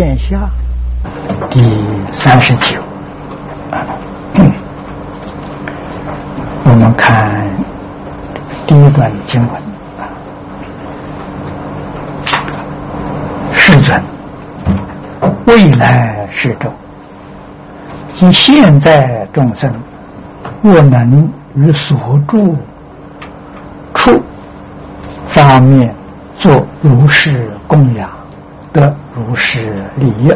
卷下。第三十九。我们看第一段经文。啊，世尊，未来世众，即现在众生，若能与所住处方面做如是供养，得如是利益。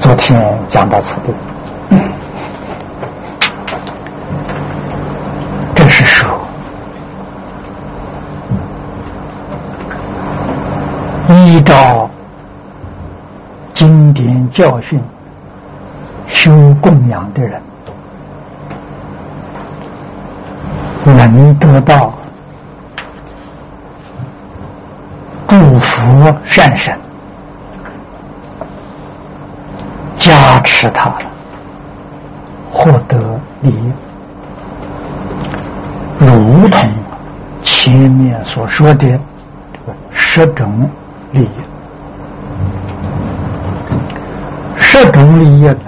昨天讲到此地。这是说，依照经典教训修供养的人，能得到善神加持他了，获得利益。如同前面所说的这个十种利益，十种利益呢，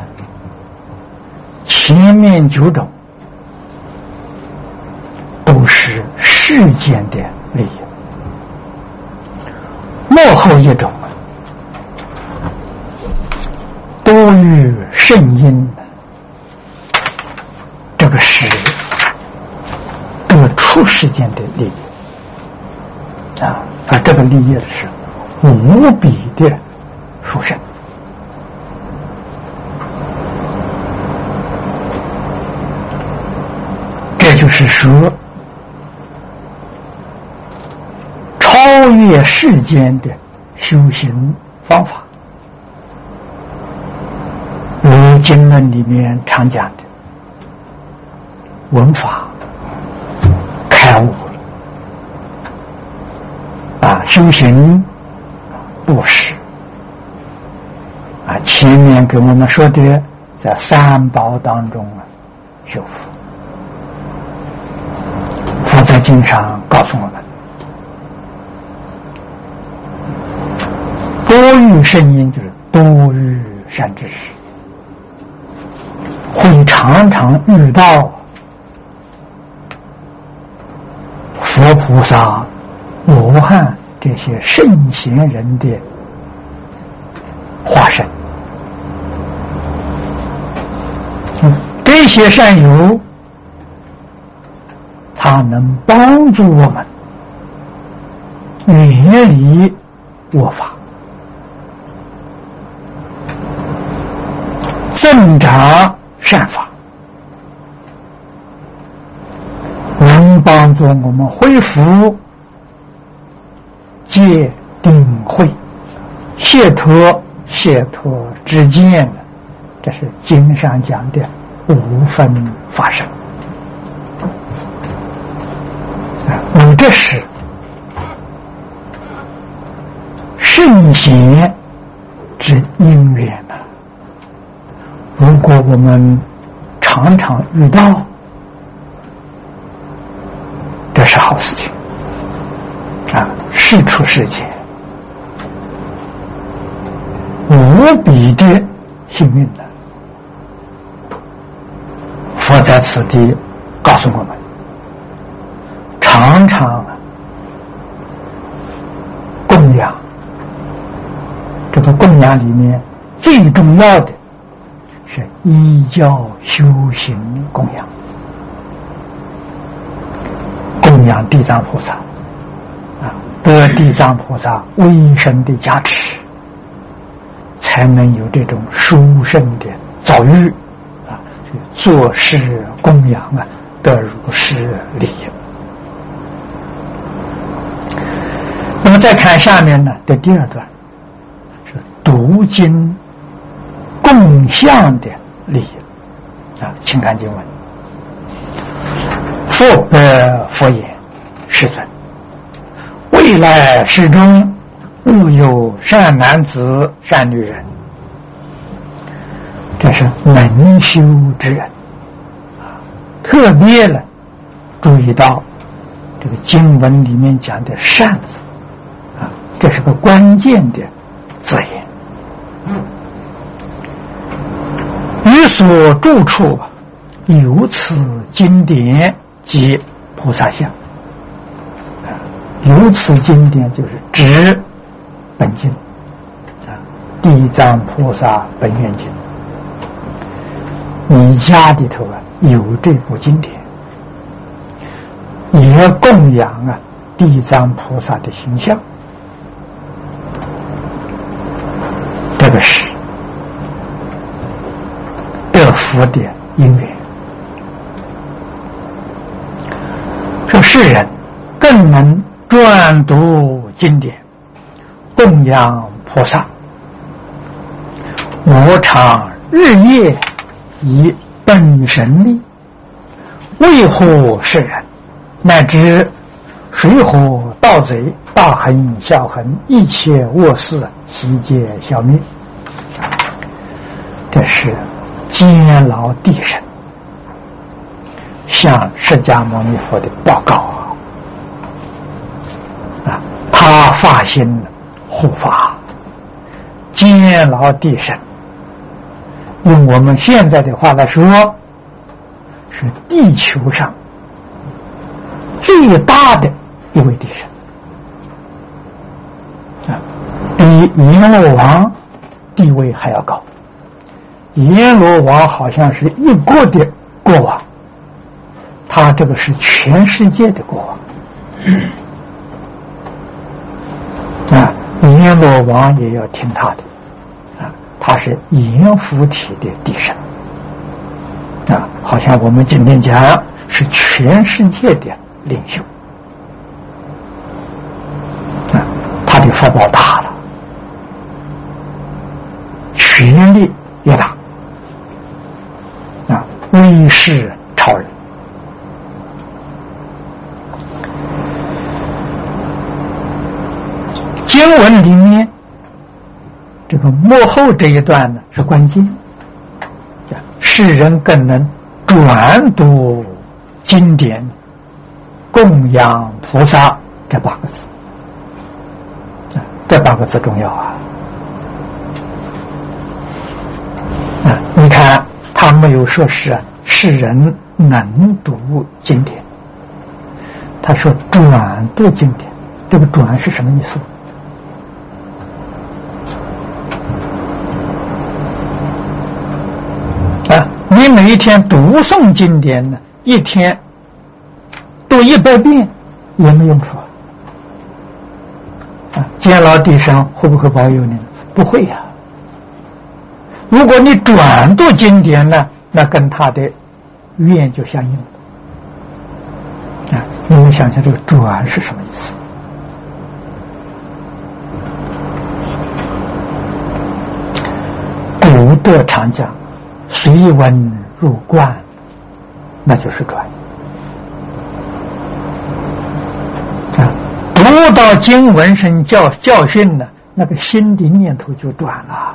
前面九种都是世间的利益，落后一种，多于圣因，这个是。出世间的利益啊，啊，这个利益是无比的殊胜。这就是说，超越世间的修行方法，如经论里面常讲的文法。开悟啊！修行布施啊！前面给我们说的，在三宝当中啊，修复。佛在经上告诉我们：声音，就是多遇善知识，会常常遇到。佛菩萨、罗汉这些圣贤人的化身，这些善友，他能帮助我们远离恶法，正常善法能。帮助我们恢复戒定慧、解脱解脱之见的，这是经上讲的五分法身。啊，这是圣贤之因缘呐。如果我们常常遇到，这是好事情啊！事出世间，无比的幸运的。佛在此地告诉我们：常常供养，这个供养里面最重要的依教修行供养。供养地藏菩萨，啊，得地藏菩萨威神的加持，才能有这种殊胜的遭遇，啊，做事供养啊，得如是利益。那么再看下面呢的第二段，是读经共相的利益，啊，请看经文，复呃佛言。世尊，未来世中，勿有善男子、善女人，这是能修之人啊。特别呢，注意到这个经文里面讲的“善”字啊，这是个关键的字眼。于所住处有此经典及菩萨像。有此经典就是指本经啊，《地藏菩萨本愿经》。你家里头啊有这部经典，也供养啊地藏菩萨的形象，这个是得佛的因缘。说世人更能。专读经典，供养菩萨。我常日夜以本神力维护世人，乃至水火盗贼、大横小横一切恶事悉皆消灭。这是监牢地神向释迦牟尼佛的报告啊。他发心护法，监牢地神。用我们现在的话来说，是地球上最大的一位地神啊，比阎罗王地位还要高。阎罗王好像是一国的国王，他这个是全世界的国王。啊。阎罗王也要听他的，啊，他是阎浮提的地神，啊，好像我们今天讲是全世界的领袖，啊，他的福报大了，权力也大，啊，威势超人。经文里面，这个幕后这一段呢是关键，世人更能转读经典，供养菩萨这八个字，这八个字重要啊！啊，你看他没有说是世人能读经典，他说转读经典，这个转是什么意思？啊你每一天读诵经典呢，一天读一百遍也没用处啊！监牢地神会不会保佑你？不会呀。如果你转读经典呢，那跟他的愿就相应了啊！你们想想这个转是什么意思？古德常讲。随文入观，那就是转啊！读到经文生教教训呢，那个心的念头就转了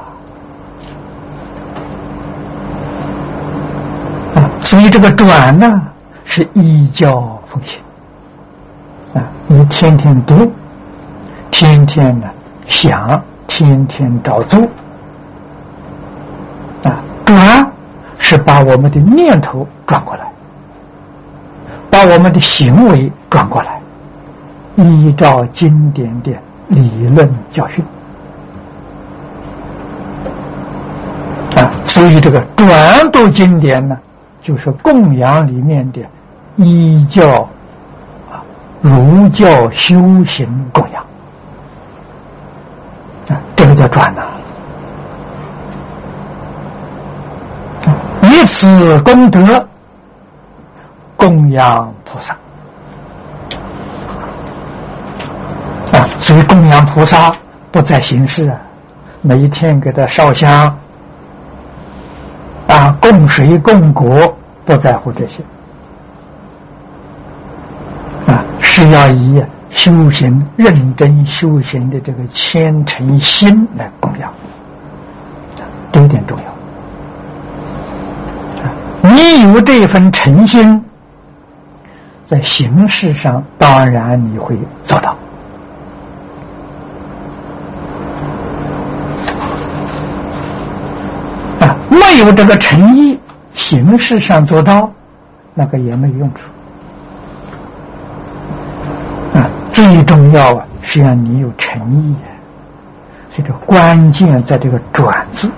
所以这个转呢，是依教奉行啊！你天天读，天天呢想，天天照做啊！转。是把我们的念头转过来，把我们的行为转过来，依照经典的理论教训啊。所以这个转读经典呢，就是供养里面的依教啊，儒教修行供养啊，这个叫转呐。以此功德供养菩萨啊，所以供养菩萨不在形式啊，每一天给他烧香，供谁供国不在乎这些啊，是要以修行认真修行的这个虔诚心来供养，这一点重要。你有这份诚心，在形式上当然你会做到啊，没有这个诚意，形式上做到，那个也没用处啊。最重要啊，是让你有诚意，所以这个关键在这个“转”字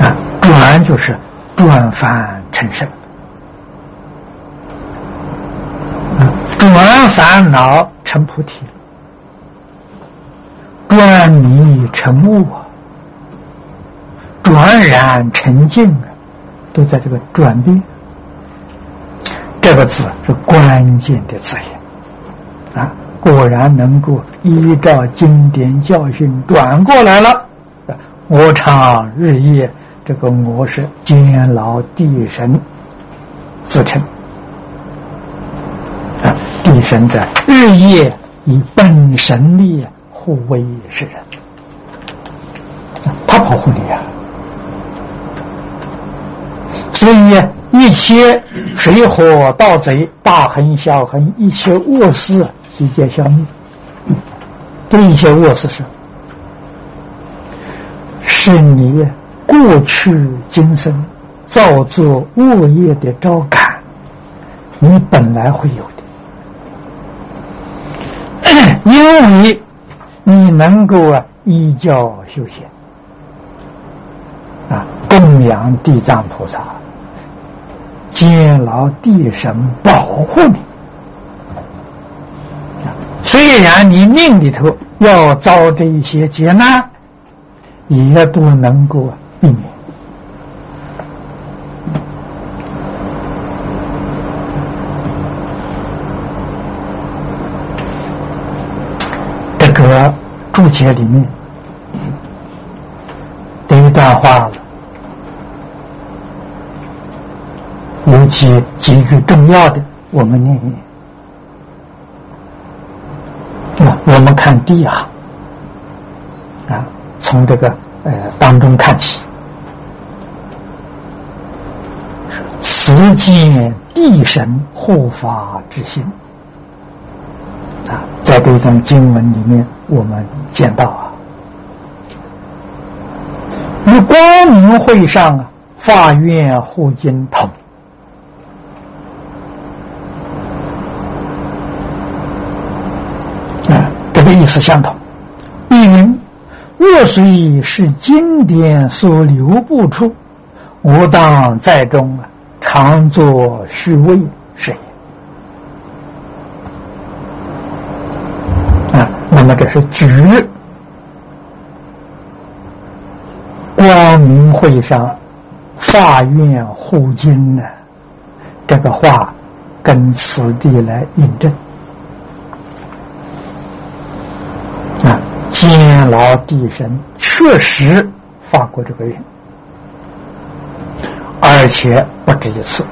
啊，“转”就是转凡。成圣，转烦恼成菩提，转迷成悟，转染沉静啊，都在这个转变。这个字是关键的字眼啊！果然能够依照经典教训转过来了。我常日夜。这个我是监牢地神自称啊，地神在日夜以本神力啊护卫世人，他保护你啊。所以一切水火盗贼、大横小横，一切恶事悉皆消灭。对一些恶事是，是你。过去今生造作恶业的招感，你本来会有的，因为你能够啊依教修行，啊供养地藏菩萨，监牢地神保护你。虽然你命里头要遭这一些劫难，也都能够。避免这个注解里面的一段话，有几几句重要的，我们念一念。那我们看第一行啊，从这个呃当中看起。此见地神护法之心啊，在这段经文里面，我们见到啊，与光明会上啊，法院护经同啊，这个意思相同。一名若虽是经典所留不出，我当在中啊。常作虚位啊，那么这是举光明会上法院护经呢，这个话跟此地来印证啊，监牢地神确实发过这个愿。而且不止一次。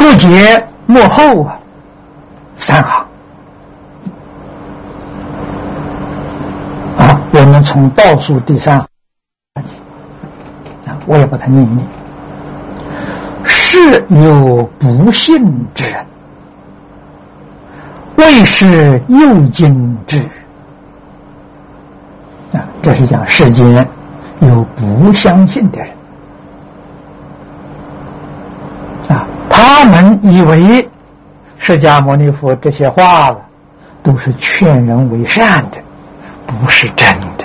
注解幕后啊，三行啊，我们从倒数第三行啊，我也把它念一念。是有不信之人，为是诱经之语。啊，这是讲世间有不相信的人啊，他们以为释迦牟尼佛这些话了都是劝人为善的，不是真的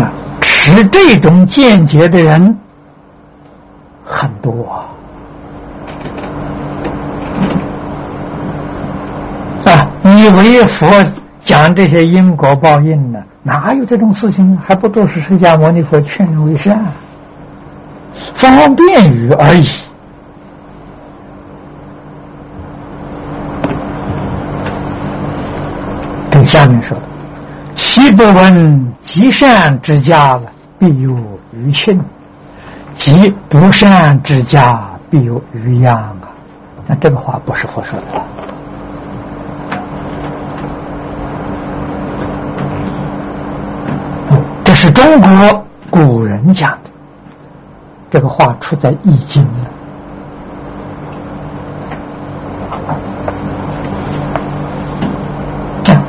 啊。持这种见解的人很多啊，以为佛。讲这些因果报应呢？哪有这种事情？还不都是释迦牟尼佛劝人为善、方便语而已。跟下面说的：“岂不闻积善之家必有余庆；积不善之家，必有余殃啊！”那这个话不是佛说的。是中国古人讲，这个话出在《易经》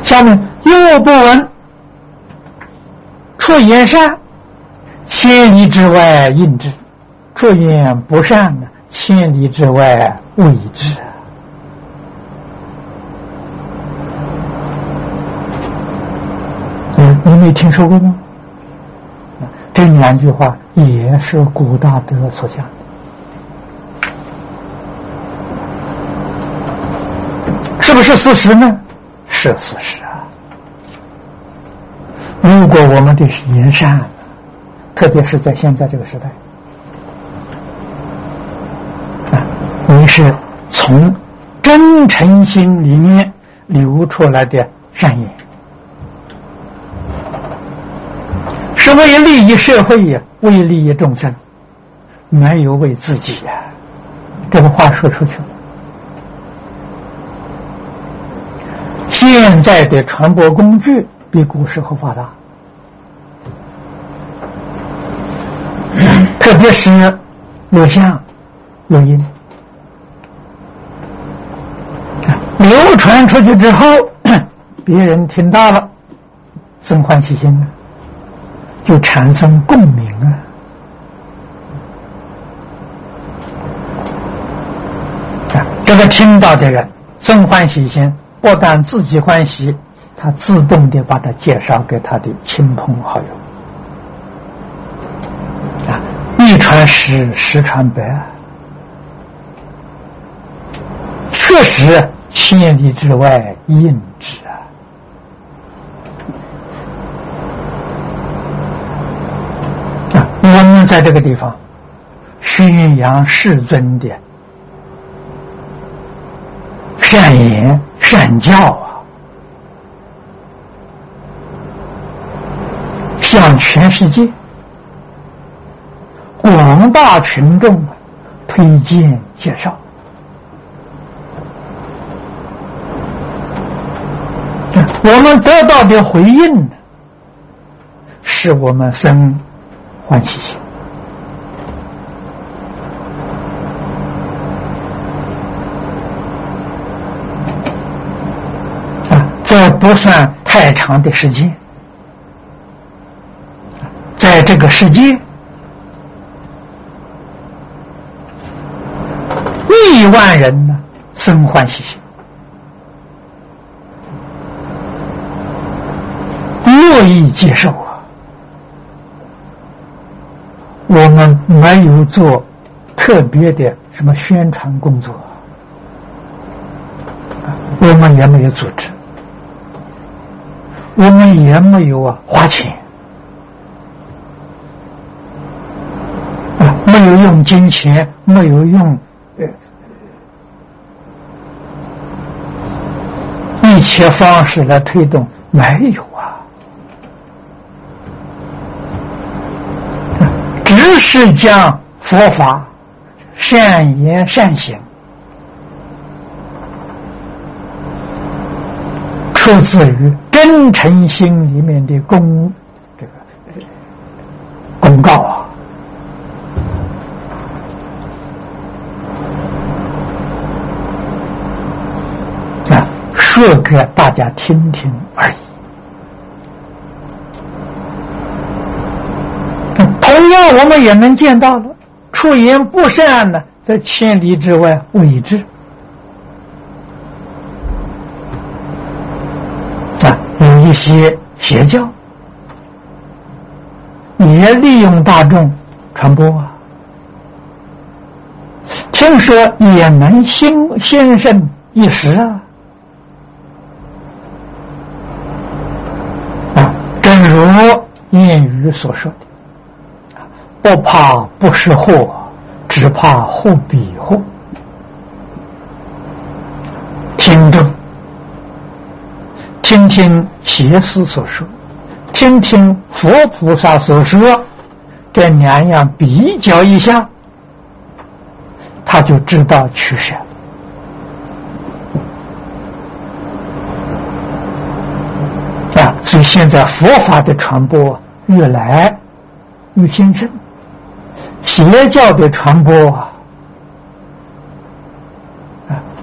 下面又不闻，出言善，千里之外应之；出言不善，千里之外未之。嗯，你没听说过吗？这两句话也是古大德所讲的，是不是事实呢？是事实啊！如果我们的言善，特别是在现在这个时代，啊，你是从真诚心里面流出来的善言。是为利益社会呀，为利益众生，没有为自己呀。这个话说出去了。现在的传播工具比古时候发达，特别是录像、录音，流传出去之后，别人听到了，生欢喜心啊。就产生共鸣啊！啊，这个听到的人生欢喜心，不但自己欢喜，他自动的把他介绍给他的亲朋好友。啊，一传十，十传百，确实千里之外应之。我在这个地方宣扬世尊的善言善教啊，向全世界。广大群众啊推荐介绍，我们得到的回应呢，是我们生。欢喜心啊，这不算太长的时间，在这个世界，亿万人呢生欢喜心，乐意接受啊。我们没有做特别的什么宣传工作，我们也没有组织，我们也没有啊花钱，啊，没有用金钱，没有用呃一切方式来推动，没有啊。只是将佛法善言善行出自于真诚心里面的公这个公告啊，啊，说给大家听听而已。同样，我们也能见到的，出言不善呢，在千里之外未知。啊，有一些邪教也利用大众传播啊，听说也能兴兴盛一时啊。啊，正如谚语所说的。不怕不识货，只怕货比货。听众，听听邪师所说，听听佛菩萨所说，这两样比较一下，他就知道取舍。啊，所以现在佛法的传播越来越兴盛，邪教的传播啊，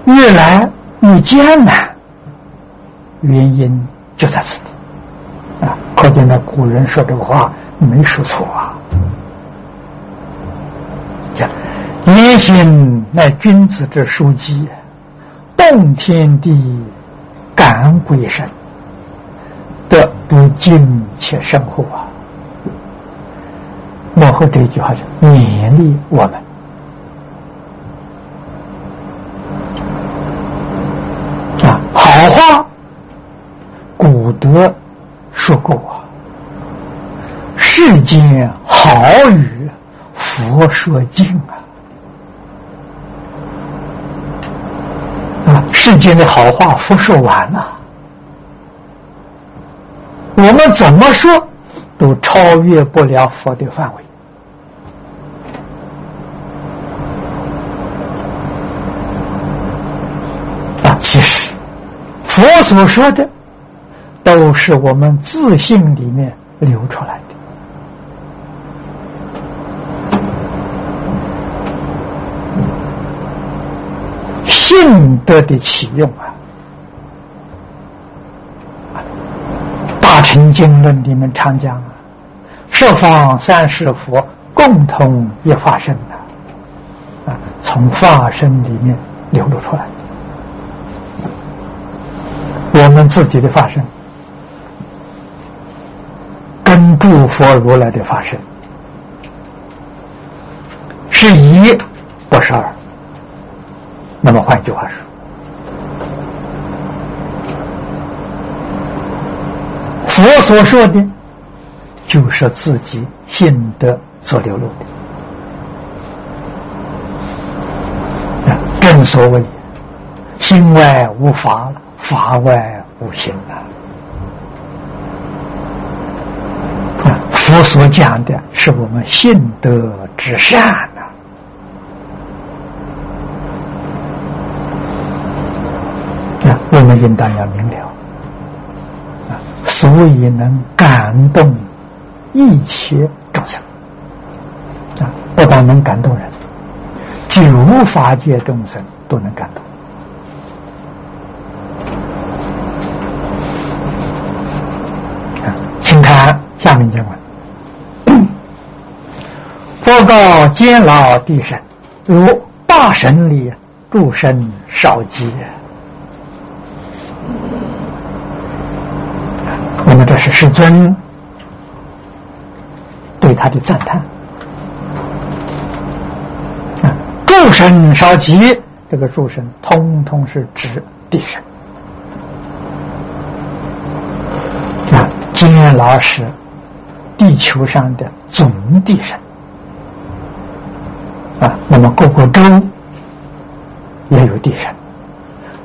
越来越艰难，原因就在此地啊！可见那古人说这个话没说错啊。言行乃君子之书籍，动天地，感鬼神，得不敬且生乎啊！幕后这一句话是勉励我们啊，好话，古德说过啊，世间好语，佛说尽啊。啊，世间的好话，佛说完了，我们怎么说都超越不了佛的范围。啊，其实佛所说的都是我们自信里面流出来的。信德的启用啊，《大乘经论》里面常讲啊，十方三世佛共同一法身呐，啊，从法身里面流露出来。我们自己的法身，跟诸佛如来的法身是一，不是二。那么换句话说，佛所说的，就是自己心得所流露的。正所谓，心外无法，法外无心了。佛所讲的是我们信德之善呐，啊。我们应当要明了啊，所以能感动一切众生啊，不但能感动人，九法界众生都能感动。啊，请看下面经文：告监牢地神，如大神里诸神少极。那么这是世尊对他的赞叹啊！诸神少极，这个诸神通通是指地神啊。监牢是地球上的总地神。那么各个州也有地神，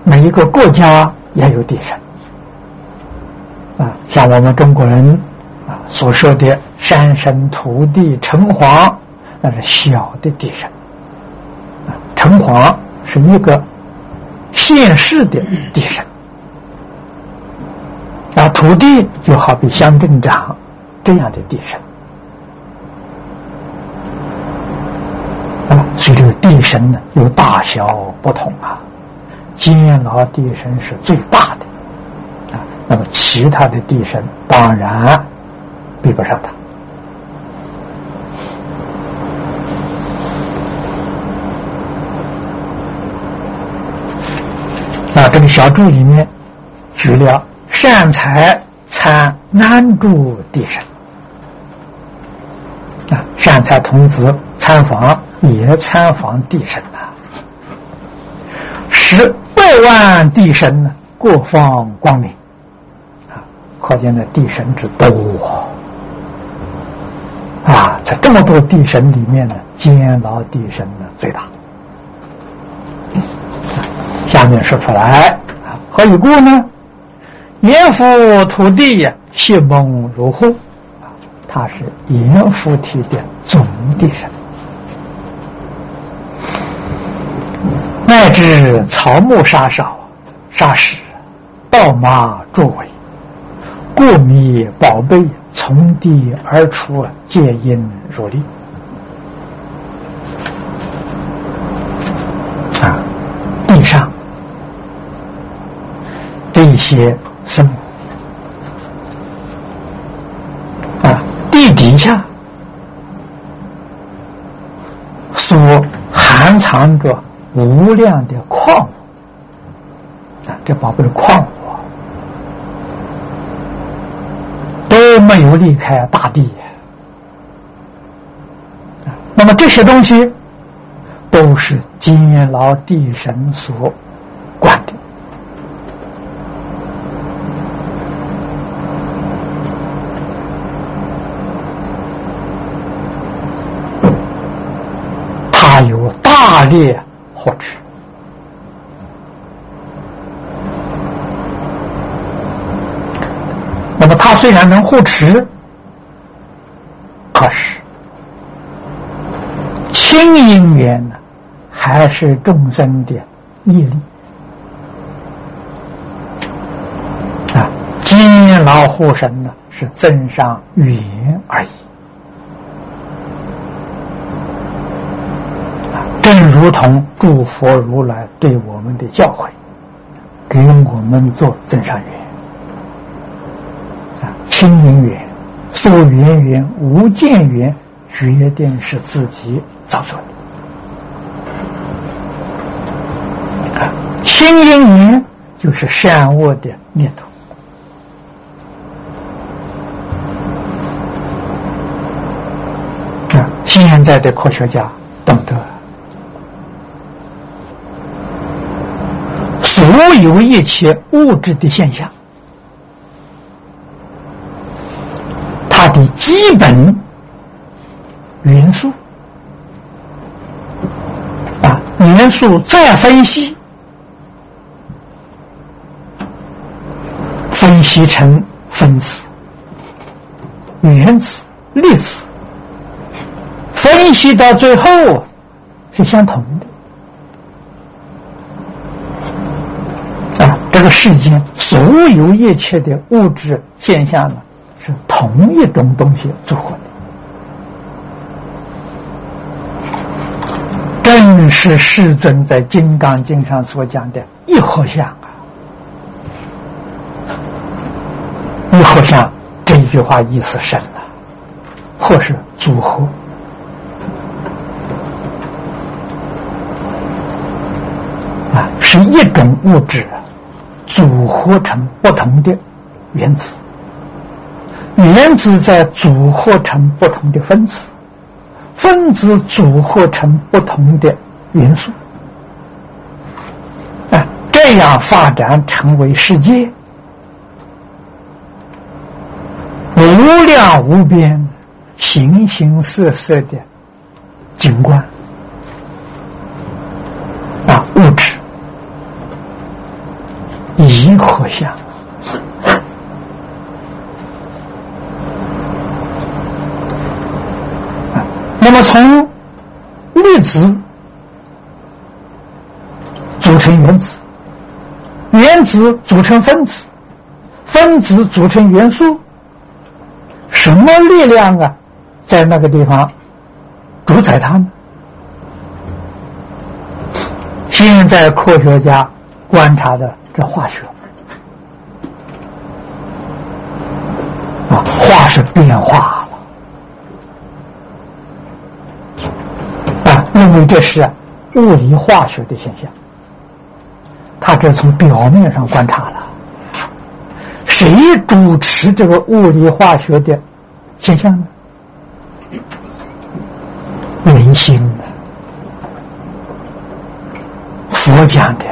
每一个国家也有地神。啊，像我们中国人啊所说的山神、土地、城隍，那是小的地神。城隍是一个现世的地神。啊，土地就好比乡镇长这样的地神。所以这个地神呢有大小不同啊，监牢地神是最大的啊。那么，其他的地神当然比不上他。那这个小注里面举了善财参安住地神，啊，善财童子参访也参访地神呐，十百万地神呢，各方光明啊。可见的地神之多啊！在这么多地神里面呢，监牢地神呢最大。下面说出来啊，何以故呢？阎浮土地呀，谢蒙如后啊，他是阎浮提的总地神，乃至草木沙少、沙石、稻马作为。过米宝贝，从地而出，皆因如力。啊，地上这些生物，啊，地底下所含藏着无量的矿物，啊，这宝贝的矿物都。没有离开大地，那么这些东西都是金牢地神所管的，他有大力护持。他虽然能护持，可是亲因缘呢，还是众生的业力啊。金牢护神呢，是增上缘而已正如同诸佛如来对我们的教诲，给我们做增上缘。啊清明缘、所缘缘、无间缘，决定是自己造作的。啊，清因缘就是善恶的念头。啊，现在的科学家懂得，所有一切物质的现象。它的基本元素啊，元素再分析，分析成分子、原子、粒子，分析到最后是相同的啊。这个世间所有一切的物质现象呢？是同一种东西组合的，正是世尊在《金刚经》上所讲的“一合相”啊，“一合相”这句话意思深了，或是组合。啊，是一种物质组合成不同的原子。原子再组合成不同的分子，分子组合成不同的元素，啊，这样发展成为世界无量无边、形形色色的景观啊，物质一合相。那么，从粒子组成原子，原子组成分子，分子组成元素，什么力量啊，在那个地方主宰它们？现在科学家观察的这化学化是变化了啊。因为这是物理化学的现象，他这从表面上观察了，谁主持这个物理化学的现象呢？人心呢？佛讲的，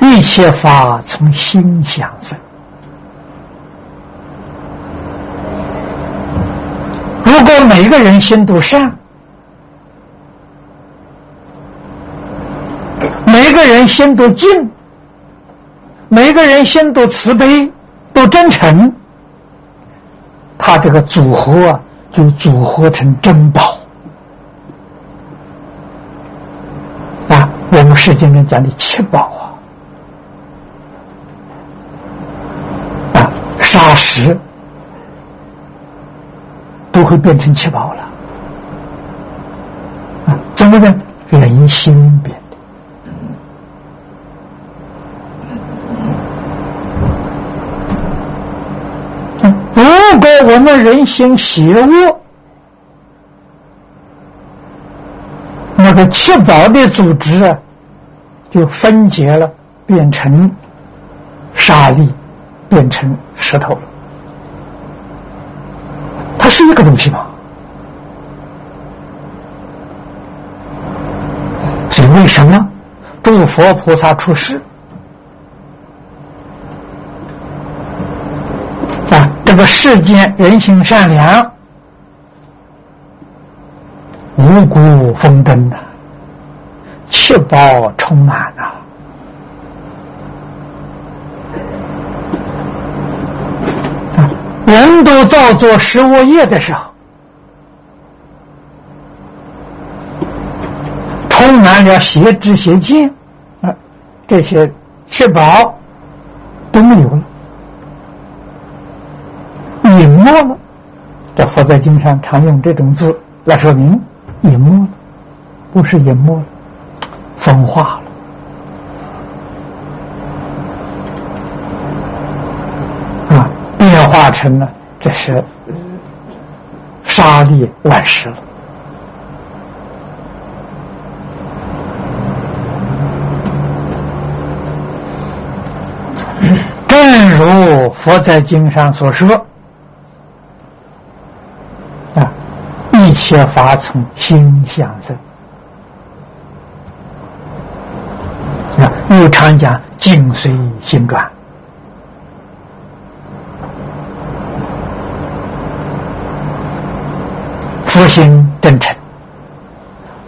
一切法从心想生。如果每个人心都善。每个人心都静，每个人心都慈悲，都真诚，他这个组合啊，就组合成珍宝啊！我们世界上讲的七宝啊，啊，砂石都会变成七宝了。啊，怎么呢？人心变的。如果我们人心邪恶，那个七宝的组织啊，就分解了，变成沙粒，变成石头了。是一个东西吗？是为什么？诸佛菩萨出世啊，这个世间人心善良，五谷丰登呐，七宝充满呐。人都造作十恶业的时候，充满了邪知邪见，啊，这些七宝都没有了，隐没了。这佛在经上常用这种字来说明隐没了，不是隐没了，风化了。变化成了，这是沙粒万石了。正如佛在经上所说：“啊，一切法从心想生。”啊，又常讲“境随心转”。佛心真诚，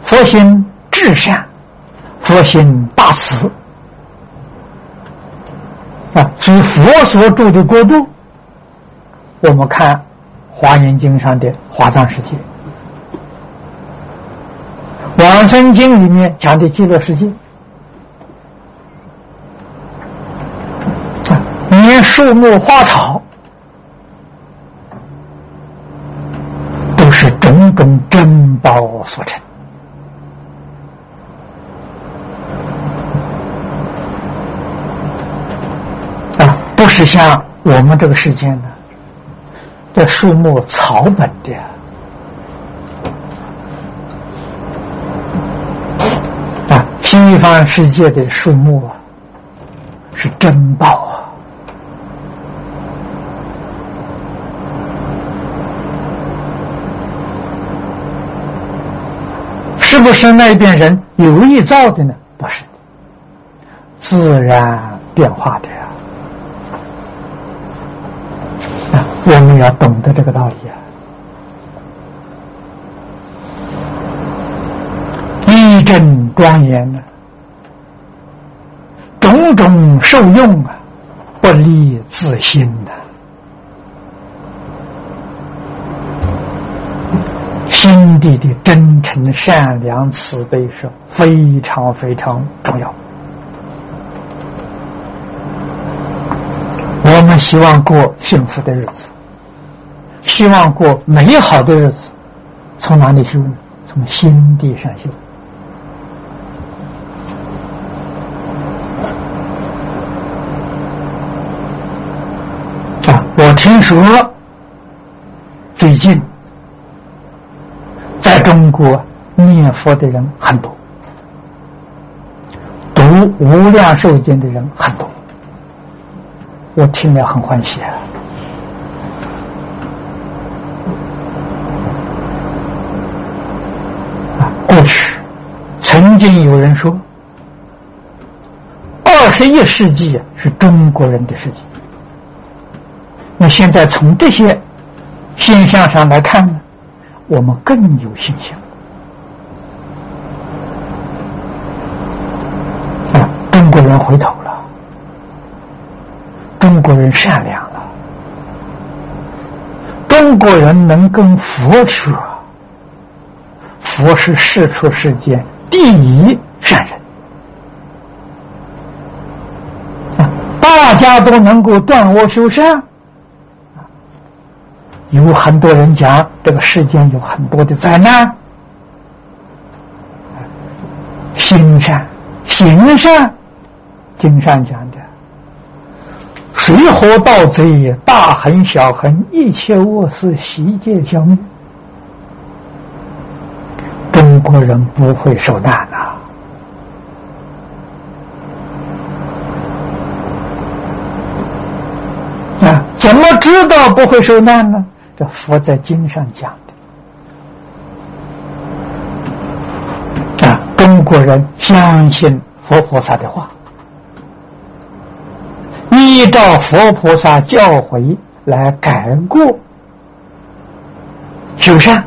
佛心至善，佛心大慈啊！所以佛所住的国度，我们看《华严经》上的华藏世界，《往生经》里面讲的极乐世界啊，连树木花草。是种种珍宝所成啊，不是像我们这个世界的，树木草本的啊，西方世界的树木啊，是珍宝啊。是那边人有意造的呢？不是的，自然变化的呀。我们要懂得这个道理呀。一真庄严呢，种种受用啊，不离自心的。心地的真诚、善良、慈悲是非常非常重要。我们希望过幸福的日子，希望过美好的日子，从哪里修呢？从心地上修。啊，我听说最近。我念佛的人很多，读《无量寿经》的人很多，我听了很欢喜啊！过去曾经有人说，二十一世纪是中国人的世纪，那现在从这些现象上来看呢？我们更有信心啊！回头了，中国人善良了，中国人能跟佛说，佛是世出世间第一善人！大家都能够断恶修善，有很多人讲这个世间有很多的灾难，行善行善，经上讲的，水火盗贼、大横小横，一切恶事悉皆消灭。中国人不会受难呐！啊，怎么知道不会受难呢？这佛在经上讲的。啊，中国人相信佛菩萨的话，依照佛菩萨教诲来改过修善。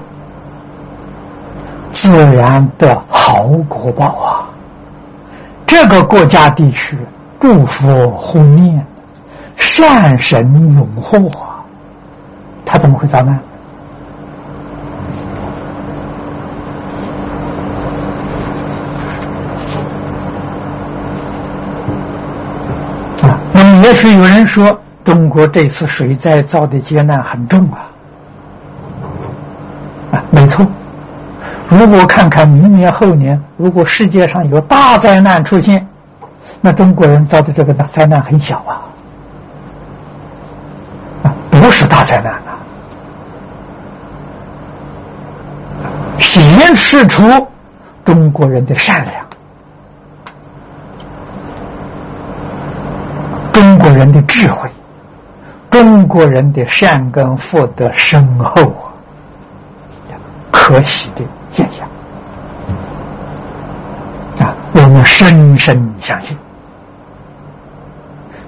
自然的好果报啊！这个国家地区，诸佛护念，善神永护啊！他怎么会遭难？也许有人说，中国这次水灾造的劫难很重啊！啊，没错。如果看看明年后年，如果世界上有大灾难出现，那中国人遭的这个灾难很小，啊，不是大灾难啊，显示出中国人的善良，中国人的智慧，中国人的善根福德深厚啊，可喜的。现象啊，我们深深相信，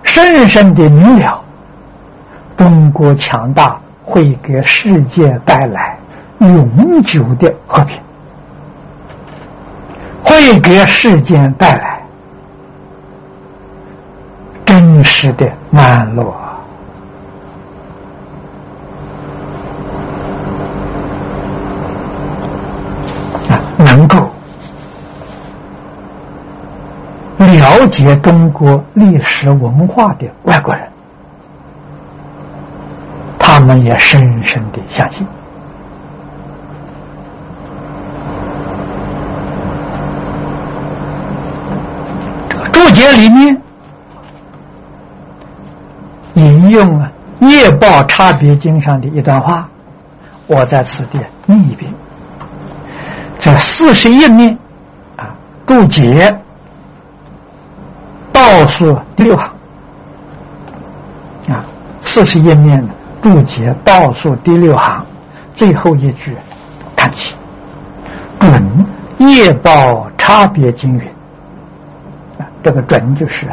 深深的明了，中国强大会给世界带来永久的和平，会给世间带来真实的安乐。能够了解中国历史文化的外国人，他们也深深的相信。这个注解里面引用了《业报差别经》上的一段话，我在此地念一遍。这四十页面，啊，注解倒数第六行，啊，四十页面的注解倒数第六行，最后一句，看起，准业报差别经云，啊，这个准就是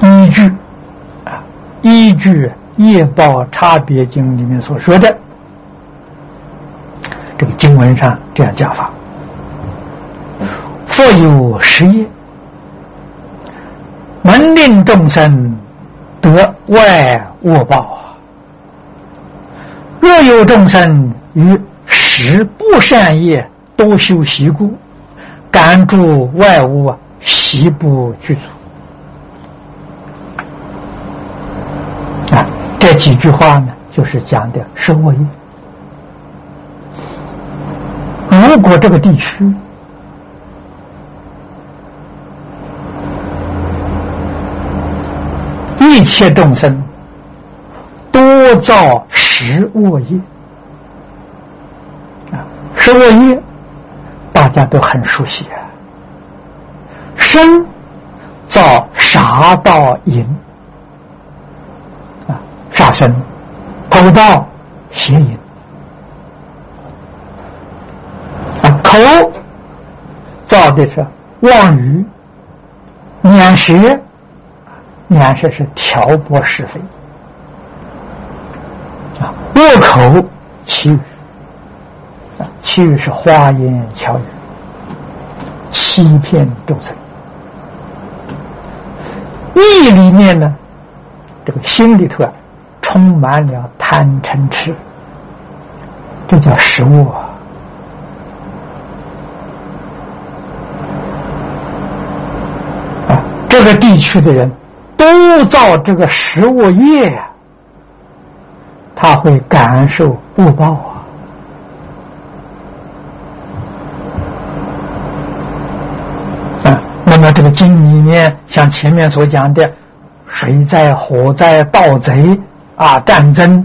依据，依据业报差别经里面所说的。这个经文上这样讲法：佛有十业，门令众生得外恶报；若有众生于十不善业多修习故，感助外物啊习不具足。啊，这几句话呢，就是讲的是恶业。如果这个地区一切众生多造十恶业啊，十恶业大家都很熟悉啊，生造杀盗淫，杀生、偷盗、邪淫啊。口造的是妄语、念舌，念舌是挑拨是非啊；恶口欺语啊，欺语是花言巧语，欺骗众生。意里面呢，这个心里头啊，充满了贪嗔痴，这叫食物啊。这个地区的人都造这个食物业呀，他会感受恶报啊！啊，那么这个经里面，像前面所讲的水灾、火灾、盗贼啊、战争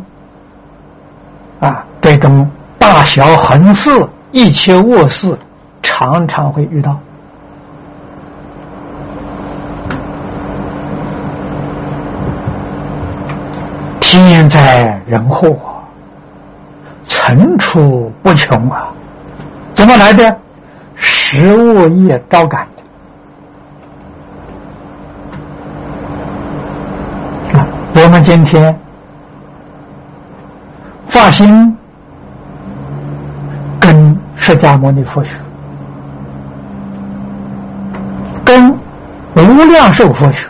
啊，这种大小横事、一切恶事，常常会遇到。天灾人祸，层出不穷啊！怎么来的？食物业招感的。我们今天发心跟释迦牟尼佛学，跟无量寿佛学，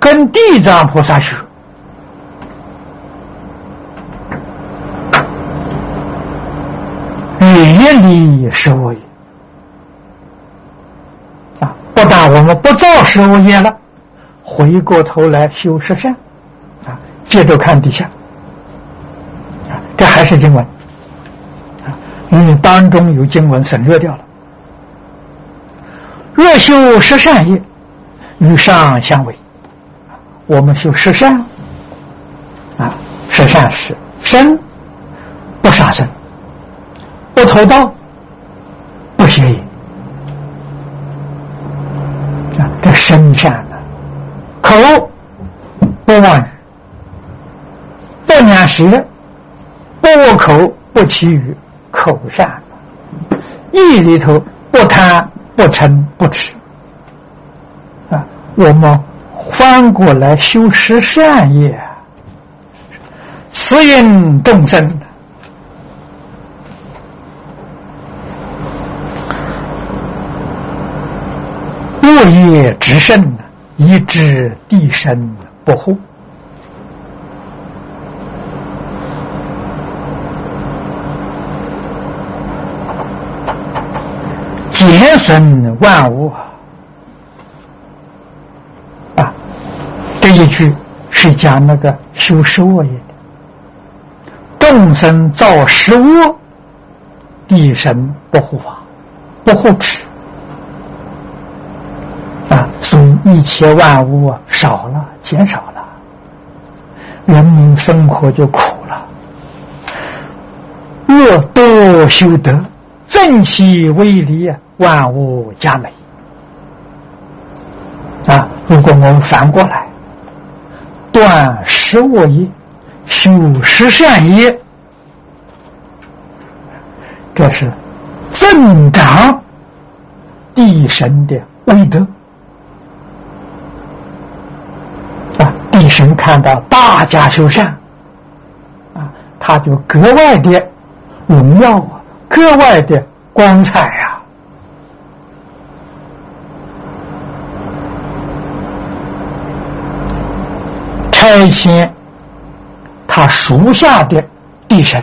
跟地藏菩萨学。业力十五业啊！不但我们不造十五业了，回过头来修十善啊！接着看底下，还是经文啊，因为当中有经文省略掉了。若修十善业，与上相违。我们修十善啊，十善是生不杀生。不偷盗，不邪淫啊！这身善的口不妄语，不念舌，口，不绮语，口善意里头不贪不嗔不痴啊！我们翻过来修十善业，慈引众生。恶业之甚，以知地身不护，减损万物啊！这一句是讲那个修十恶业的众生造十恶，地神不护法，不护持啊。所以一切万物啊少了，减少了，人民生活就苦了。若多修德，正其威力，万物佳美。啊！如果我们反过来，断十恶业，修十善业，这是增长地神的威德啊。地神看到大家修善，啊，他就格外的荣耀啊，格外的光彩呀。差遣他属下的地神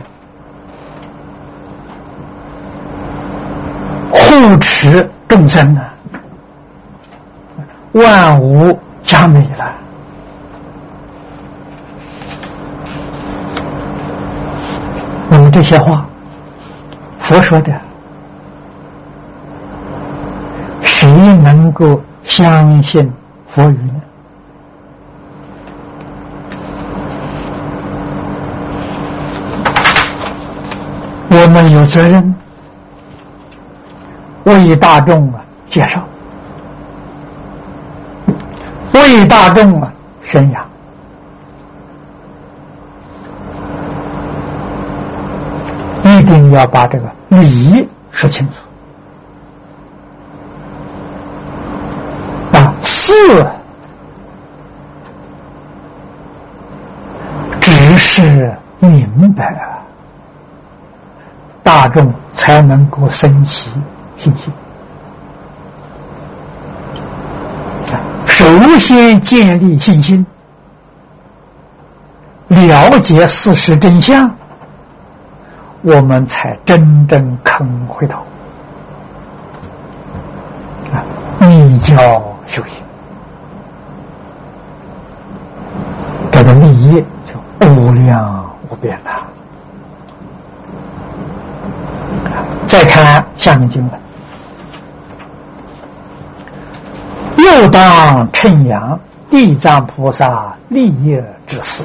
护持众生啊，万物加美了。那么这些话，佛说的，谁能够相信佛语呢？们有责任。为大众啊介绍，为大众啊宣扬。一定要把这个理说清楚。啊，事只是明白。啊，大众才能够升起信心首先建立信心，了解事实真相。我们才真正肯回头啊！立教修行，这个立业就无量无边了！再看下面经文，又当称扬地藏菩萨利业之事，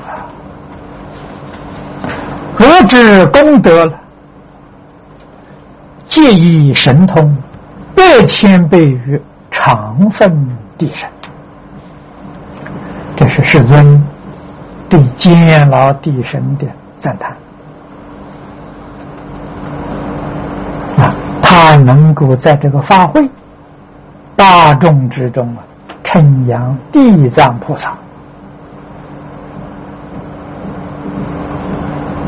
若知功德了，借以神通，百千倍于常分地神。这是世尊对监牢地神的赞叹啊！他能够在这个法会大众之中啊，称扬地藏菩萨，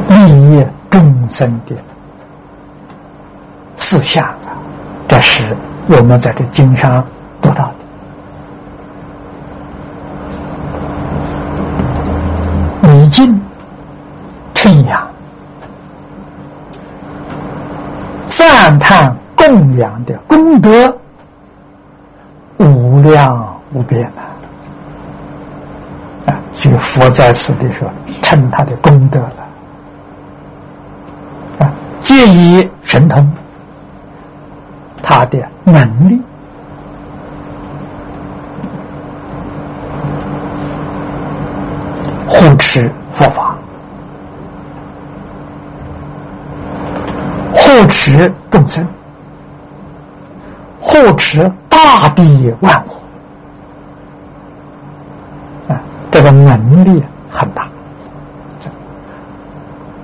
利益众生的思想啊，这是我们在这经上读到的。敬称扬、赞叹、供养的功德无量无边啊！啊，所以佛在此地说称他的功德了啊，借以神通，他的能力。护持佛法，护持众生，护持大地万物，啊，这个能力很大，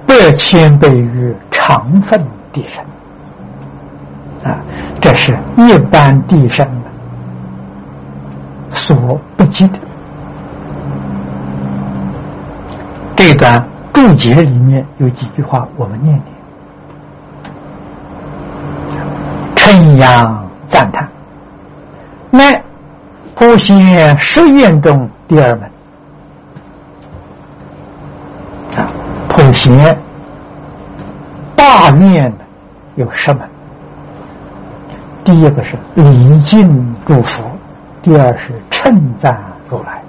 百千倍于常分地神，啊，这是一般地神所不及的。这段注解里面有几句话，我们念念：称扬赞叹，乃普贤十愿中第二门啊，普贤大愿有十门，第一个是礼敬祝福，第二是称赞如来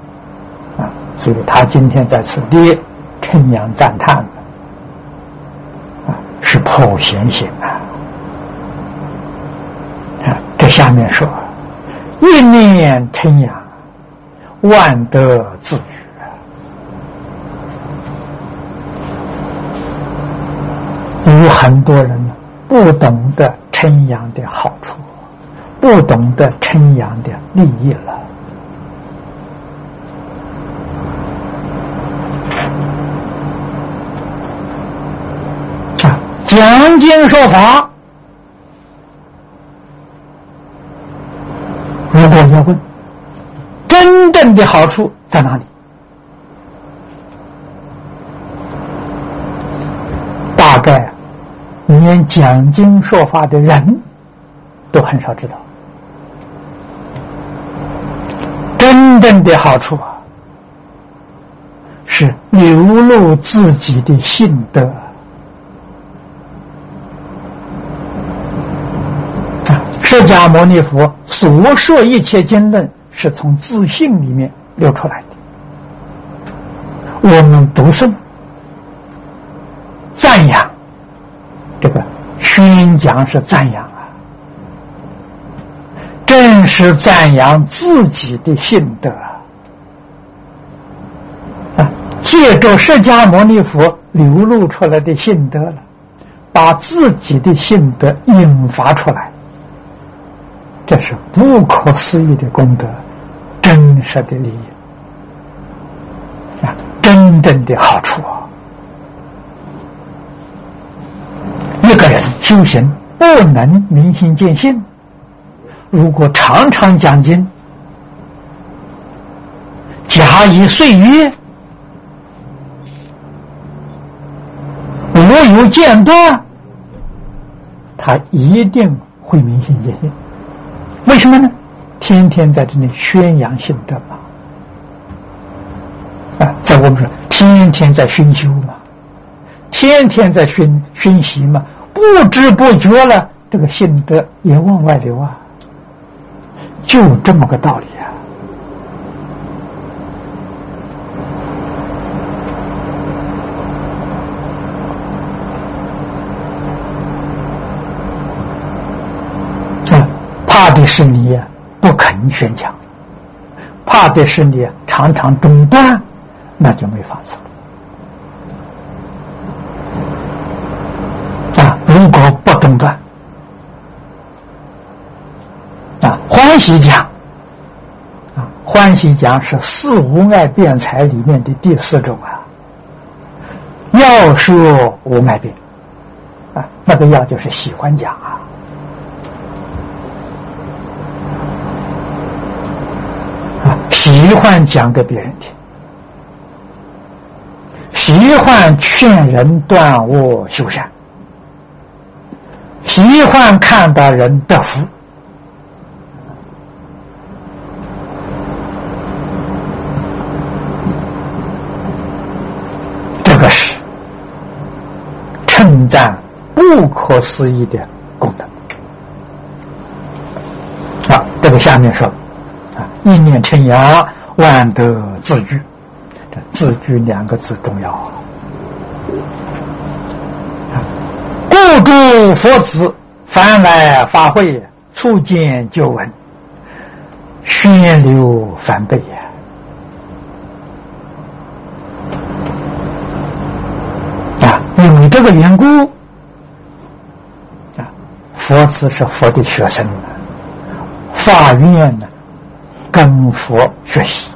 啊，所以他今天在此地。称扬赞叹的啊，是普贤行啊！啊，这下面说，一念称扬，万德自具。有很多人，不懂得称扬的好处，不懂得称扬的利益了。讲经说法，如果要问真的好处在哪里，大概连讲经说法的人都很少知道。真正的好处啊，是流露自己的性德。释迦牟尼佛所说一切经论，是从自信里面流出来的。我们读诵、赞扬，这个宣讲是赞扬啊，正是赞扬自己的心得啊，借着释迦牟尼佛流露出来的心得了，把自己的心得引发出来。这是不可思议的功德，真实的利益啊，真正的好处啊！一个人修行不能明心见性，如果常常讲经，假以岁月，无有间断，他一定会明心见性。为什么呢？天天在这里宣扬心德嘛，啊，在我们说，天天在熏修嘛，天天在熏熏习嘛，不知不觉了，这个心德也往外流啊，就这么个道理啊，啊怕的是你呀、不肯宣讲，怕的是你常常中断，那就没法子了。啊，如果不中断，啊，欢喜讲，啊，欢喜讲是四无碍辩才里面的第四种啊，要说无碍辩，啊，那个要就是喜欢讲啊。喜欢讲给别人听，喜欢劝人断恶修善，喜欢看到人得福，这个是称赞不可思议的功德。好，这个下面说。一念成阳，万德自具。这“自具”两个字重要啊！故诸佛子凡来法会，初见就闻，宣流翻倍呀！啊，因为这个缘故啊，佛子是佛的学生法院呢。跟佛学习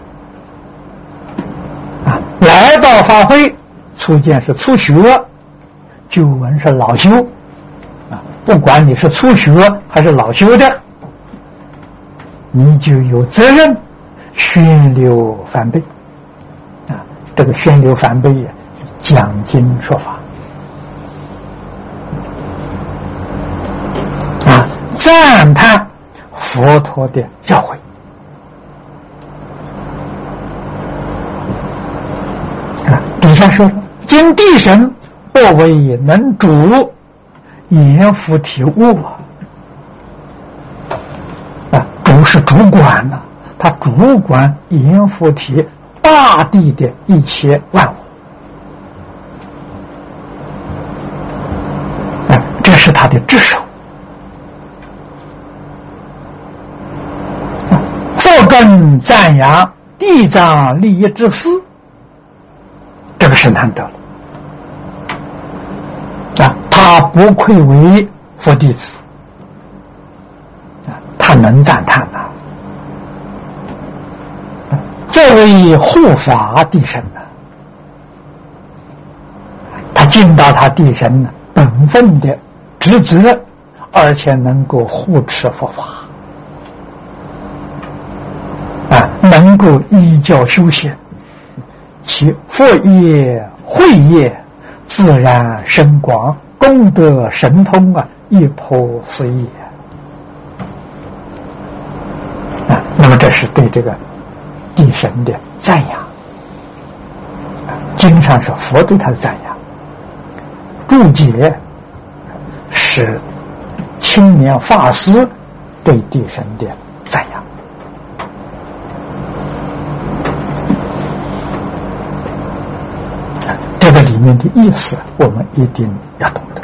啊，来到法会，初见是初学，旧闻是老修啊。不管你是初学还是老修的，你就有责任宣流翻倍啊。这个宣流翻倍呀，讲经说法啊，赞叹佛陀的教。说：“今地神不为能主阎浮提物啊，主是主管的，他主管阎浮提大地的一切万物啊，这是他的职守。佛根赞扬地藏利益之事。”是难得了啊！他不愧为佛弟子啊，他能赞叹呐。这位护法地神呢，他尽到他地神呢本分的职责，而且能够护持佛法啊，能够依教修行。其佛业、慧业自然深广，功德神通啊，一破思议啊！那么这是对这个地神的赞扬，经常是佛对他的赞扬，注解是青年法师对地神的。里面的意思，我们一定要懂得。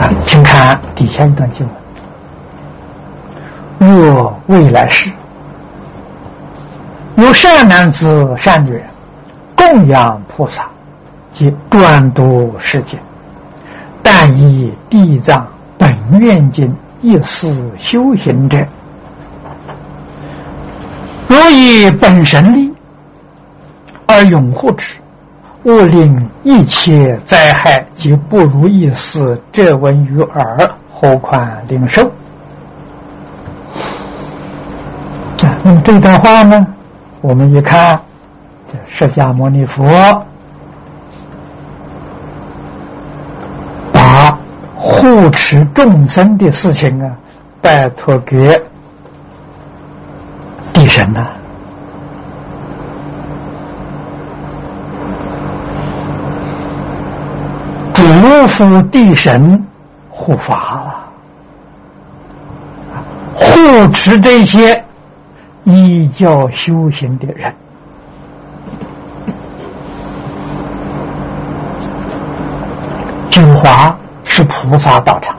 啊，请看底下一段经文：若未来世有善男子、善女人供养菩萨及专度世界，但以地藏本愿经一思修行者，若以本神力。而拥护之，勿令一切灾害及不如意事折闻于耳，何况领受？啊，那么这段话呢？我们一看，这释迦牟尼佛把护持众生的事情啊，拜托给地神呐。如浮地神护法了，护持这些依教修行的人。九华是菩萨道场，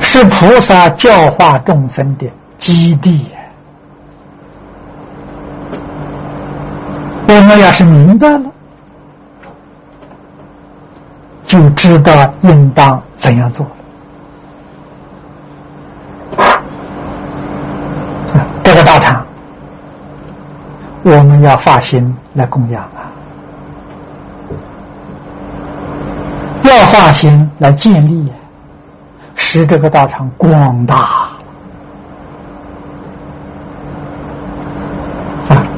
是菩萨教化众生的基地。我们要是明白了，就知道应当怎样做了。这个道场，我们要发心来供养啊，要发心来建立，使这个道场广大啊！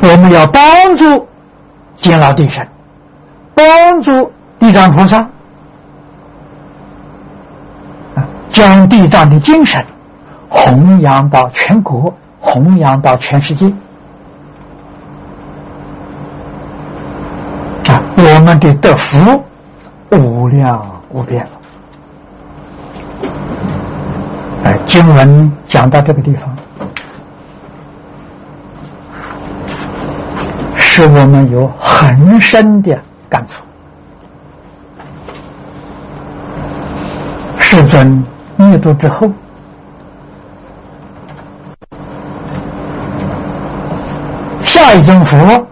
我们要帮助。见老地神，帮助地藏菩萨啊，将地藏的精神弘扬到全国，弘扬到全世界啊！我们的德福无量无边了。哎，经文讲到这个地方。使我们有很深的感触。世尊灭度之后，下一尊佛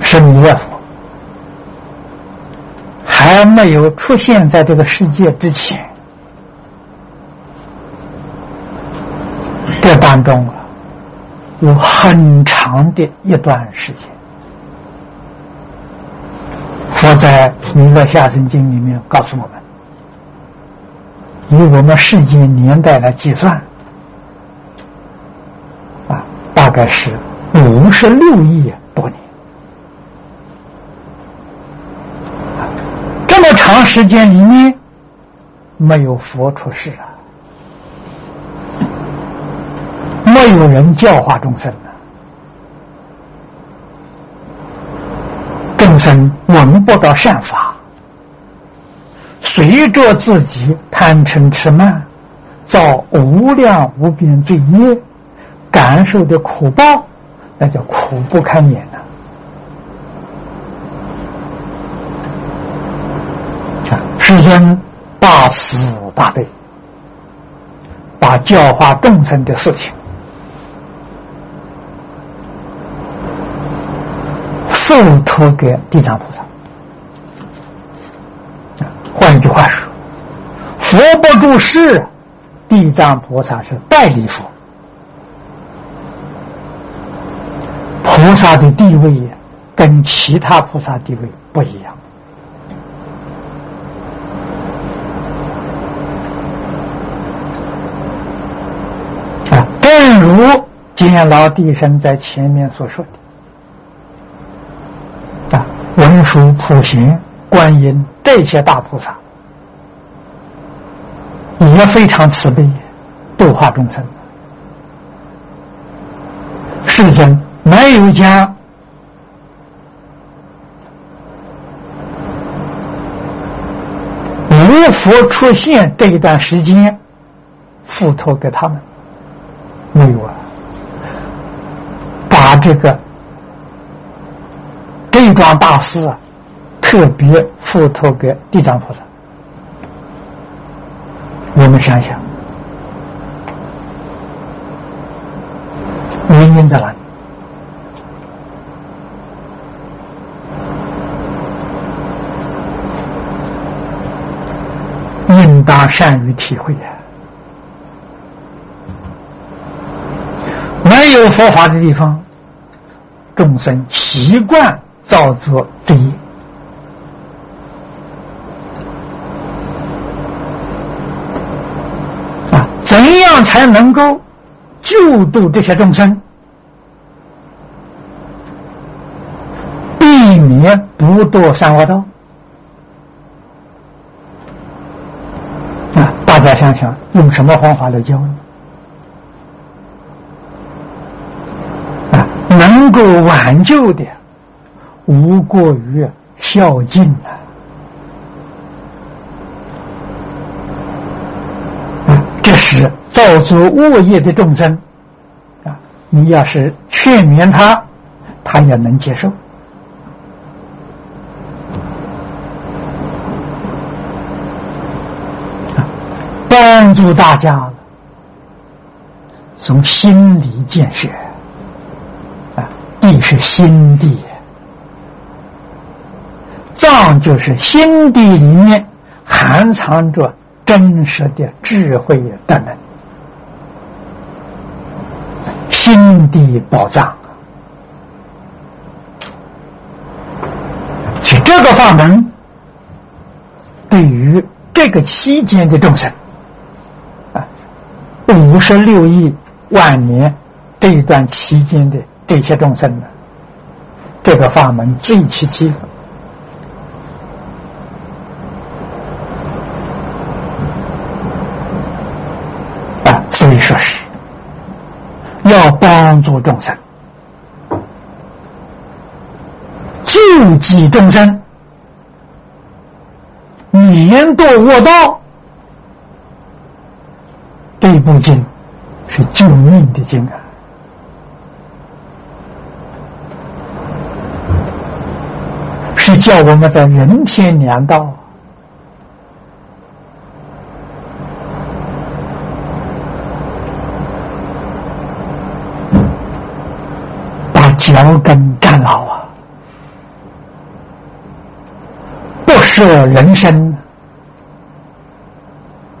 是弥勒佛，还没有出现在这个世界之前，这当中啊。有很长的一段时间，佛在《弥勒下生经》里面告诉我们，以我们世界年代来计算，啊，大概是五十六亿多年。这么长时间里面，没有佛出世啊。没有人教化众生呢，众生闻不到善法，随着自己贪嗔痴慢，造无量无边罪业，感受的苦报，那叫苦不堪言呐！啊，世尊大慈大悲，把教化众生的事情。付托给地藏菩萨。换一句话说，佛不住世，地藏菩萨是代理佛。菩萨的地位跟其他菩萨地位不一样。啊，正如见老地神在前面所说的。文殊、普贤、观音这些大菩萨也非常慈悲，度化众生。世尊没有将无佛出现这一段时间付托给他们，没有啊，把这个。这桩大事啊，特别付托给地藏菩萨。我们想想，原因在哪里？应当善于体会呀。没有佛法的地方，众生习惯。造作第一啊！怎样才能够救度这些众生，避免不堕三恶道？啊！大家想想，用什么方法来教呢？啊，能够挽救的。无过于孝敬啊！啊，这是造作恶业的众生啊！你要是劝勉他，他也能接受。帮助大家，从心理建设啊，地是心地，就是心地里面含藏着真实的智慧的能，心地宝藏。其这个法门，对于这个期间的众生啊。五十六亿万年这一段期间的这些众生呢，这个法门最契机啊，所以说是要帮助众生，救济众生，免堕恶道。这部经是救命的经啊，是叫我们在人天两道把脚跟干牢啊，不舍人生，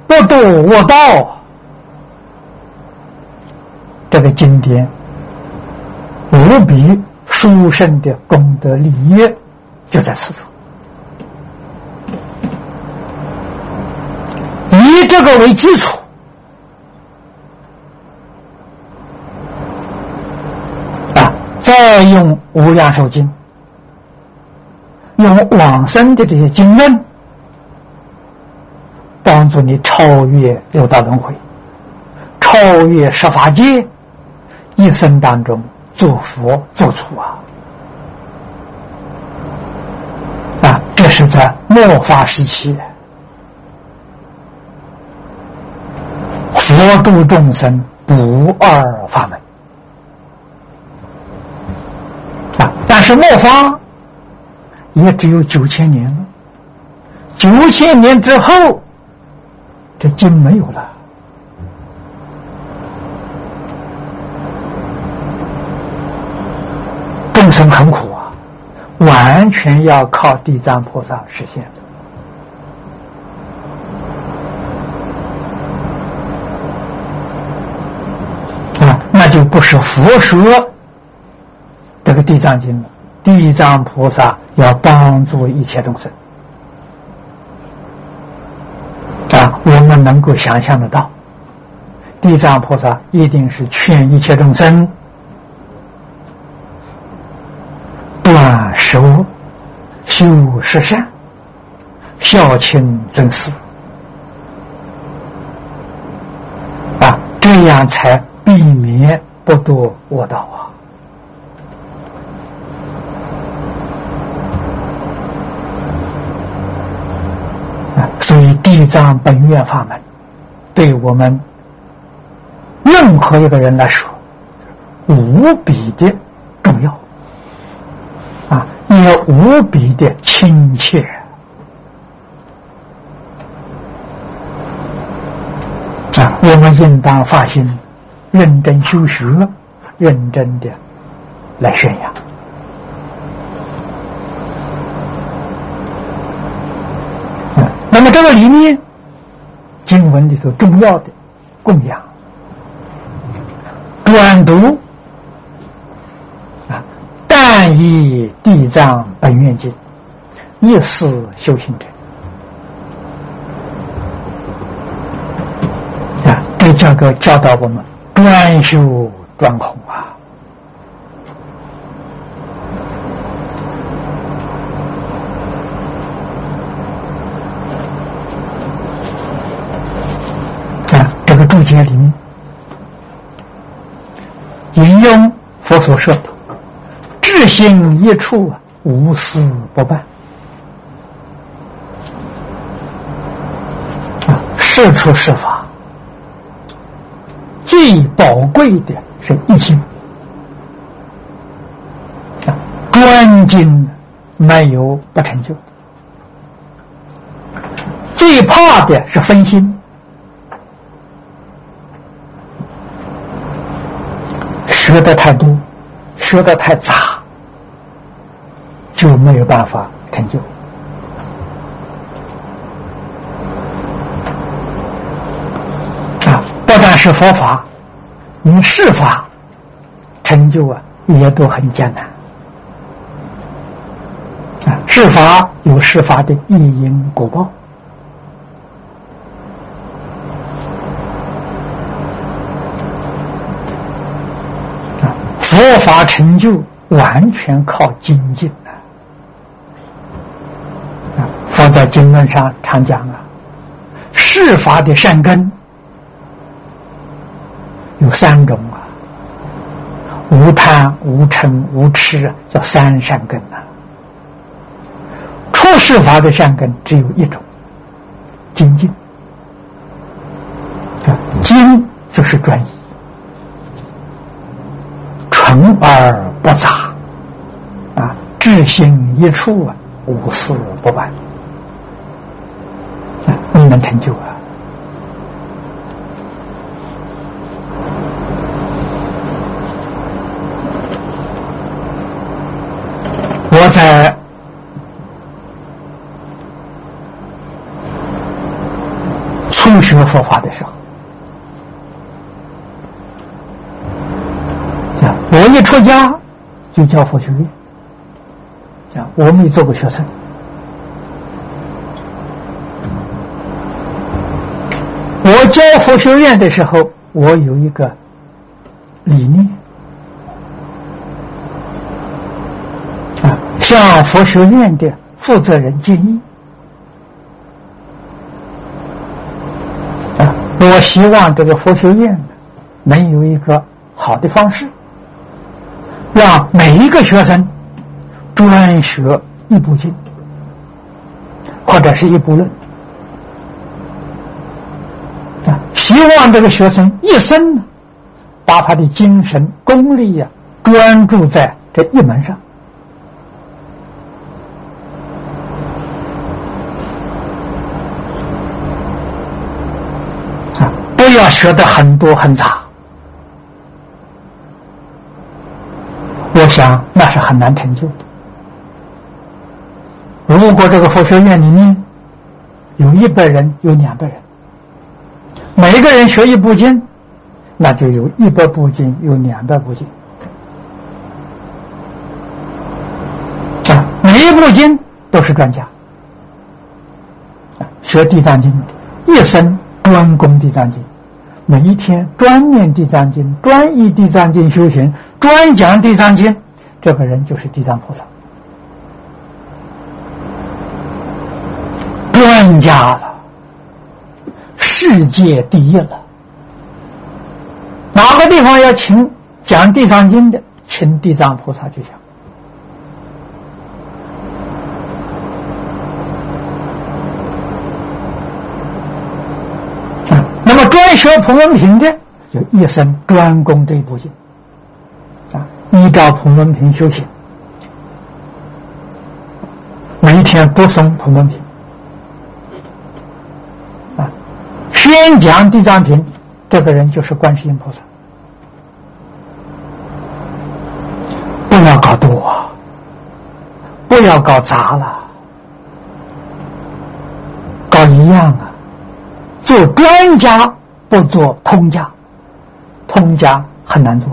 不堕恶道。这个经典。无比殊胜的功德利益。就在此处，以这个为基础啊，再用《无量寿经》，用往生的这些经论，帮助你超越六道轮回，超越十法界。一生当中做佛做主啊，啊，这是在末法时期，佛度众生不二法门啊，但是末法也只有九千年了，九千年之后，这经没有了。众生很苦啊，完全要靠地藏菩萨实现的啊，那就不是佛说这个地藏经了。地藏菩萨要帮助一切众生啊，我们能够想象得到，地藏菩萨一定是劝一切众生。守修十善，孝亲尊师啊，这样才避免不堕恶道啊！所以地藏本愿法门，对我们任何一个人来说，无比的重要啊。也无比的亲切啊！我们应当发心，认真修学，认真的来宣扬。那么这个里面经文里头重要的供养、专读啊。但以地藏本愿经，一思修行者啊，这叫个教导我们专修专空！啊，所设的，至心一处啊，无私不办。啊，事出是法，最宝贵的是一心。专精没有不成就的，最怕的是分心，学的太多。学的太杂，就没有办法成就。啊，不但是佛法，你世法成就啊，也都很艰难。啊，世法有世法的因因果报。佛法成就完全靠精进啊！放在经论上常讲啊，世法的善根有三种啊，无贪、无嗔、无痴啊，叫三善根啊。出世法的善根只有一种，精进。啊，精就是专一。纯而不杂，啊，志心一处啊，无事不办，啊，你能成就啊！我在初学佛法的时候。我一出家就教佛学院，我没做过学生。我教佛学院的时候，我有一个理念啊，向佛学院的负责人建议啊，我希望这个佛学院能有一个好的方式。让每一个学生专学一部经，或者是一部论啊，希望这个学生一生呢，把他的精神功力呀专注在这一门上啊，不要学的很多很杂。我想那是很难成就的。中国这个佛学院里面有一百人，有两百人，每一个人学一部经，那就有一百部经，有两百部经。每一部经都是专家。学地藏经，一生专攻地藏经，每一天专念地藏经，专一地藏经修行。专讲地藏经，这个人就是地藏菩萨，专家了，世界第一了。哪个地方要请讲地藏经的，请地藏菩萨去讲。那么专学普门品的，就一生专攻这部经。啊依照普门品修行，每一天读诵普门品，啊，边讲地藏品，这个人就是观世音菩萨。不要搞多啊，不要搞杂了，搞一样啊！做专家不做通家，通家很难做。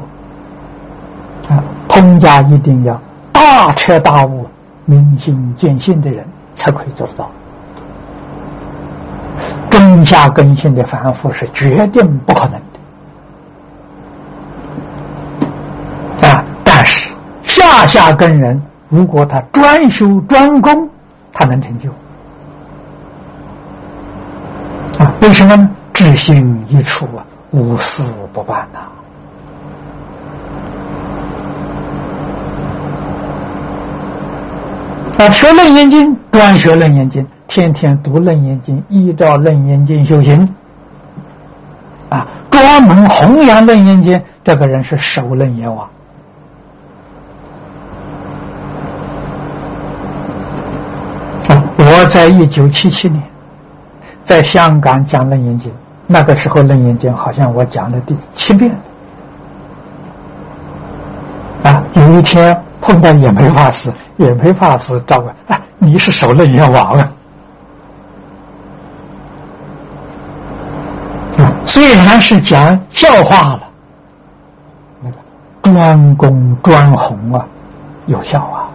啊，通家一定要大彻大悟、明心见性的人才可以做得到。中下根性的反复是绝对不可能的。啊，但是下下根人，如果他专修专攻，他能成就。啊，为什么呢？智心一处啊，无私不办呐。啊学《楞严经》，专学《楞严经》，天天读《楞严经》，依照《楞严经》修行。啊，专门弘扬《楞严经》，这个人是首楞严王。啊，我在一九七七年在香港讲《楞严经》，那个时候《楞严经》好像我讲了第七遍。有一天碰到也没法师，也没法师照顾，哎，你是守楞严王啊！虽然是讲笑话了，那个专攻专红啊，有效啊！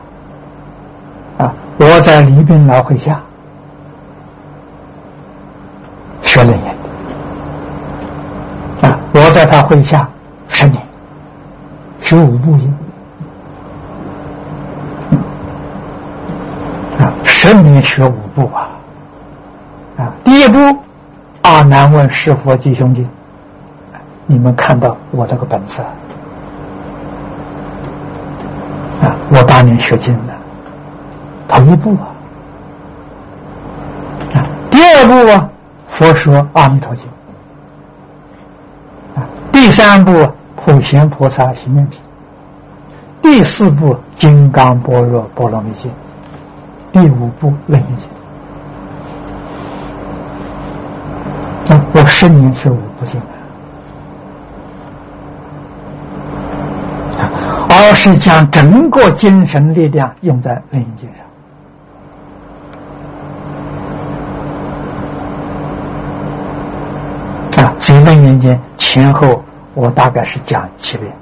啊，我在李斌老会下学楞严的啊，我在他会下十年学五部音啊，十年学五部啊。啊，第一部。阿难问师佛及兄弟，你们看到我这个本事啊？我当年学经的。头一步啊，啊，第二步啊，佛说阿弥陀经。啊，第三步普贤菩萨行愿品，第四步金刚般若波罗蜜经，第五步楞严经。我十年学五不尽而是将整个精神力量用在楞严经上啊。所以楞严经前后我大概是讲七遍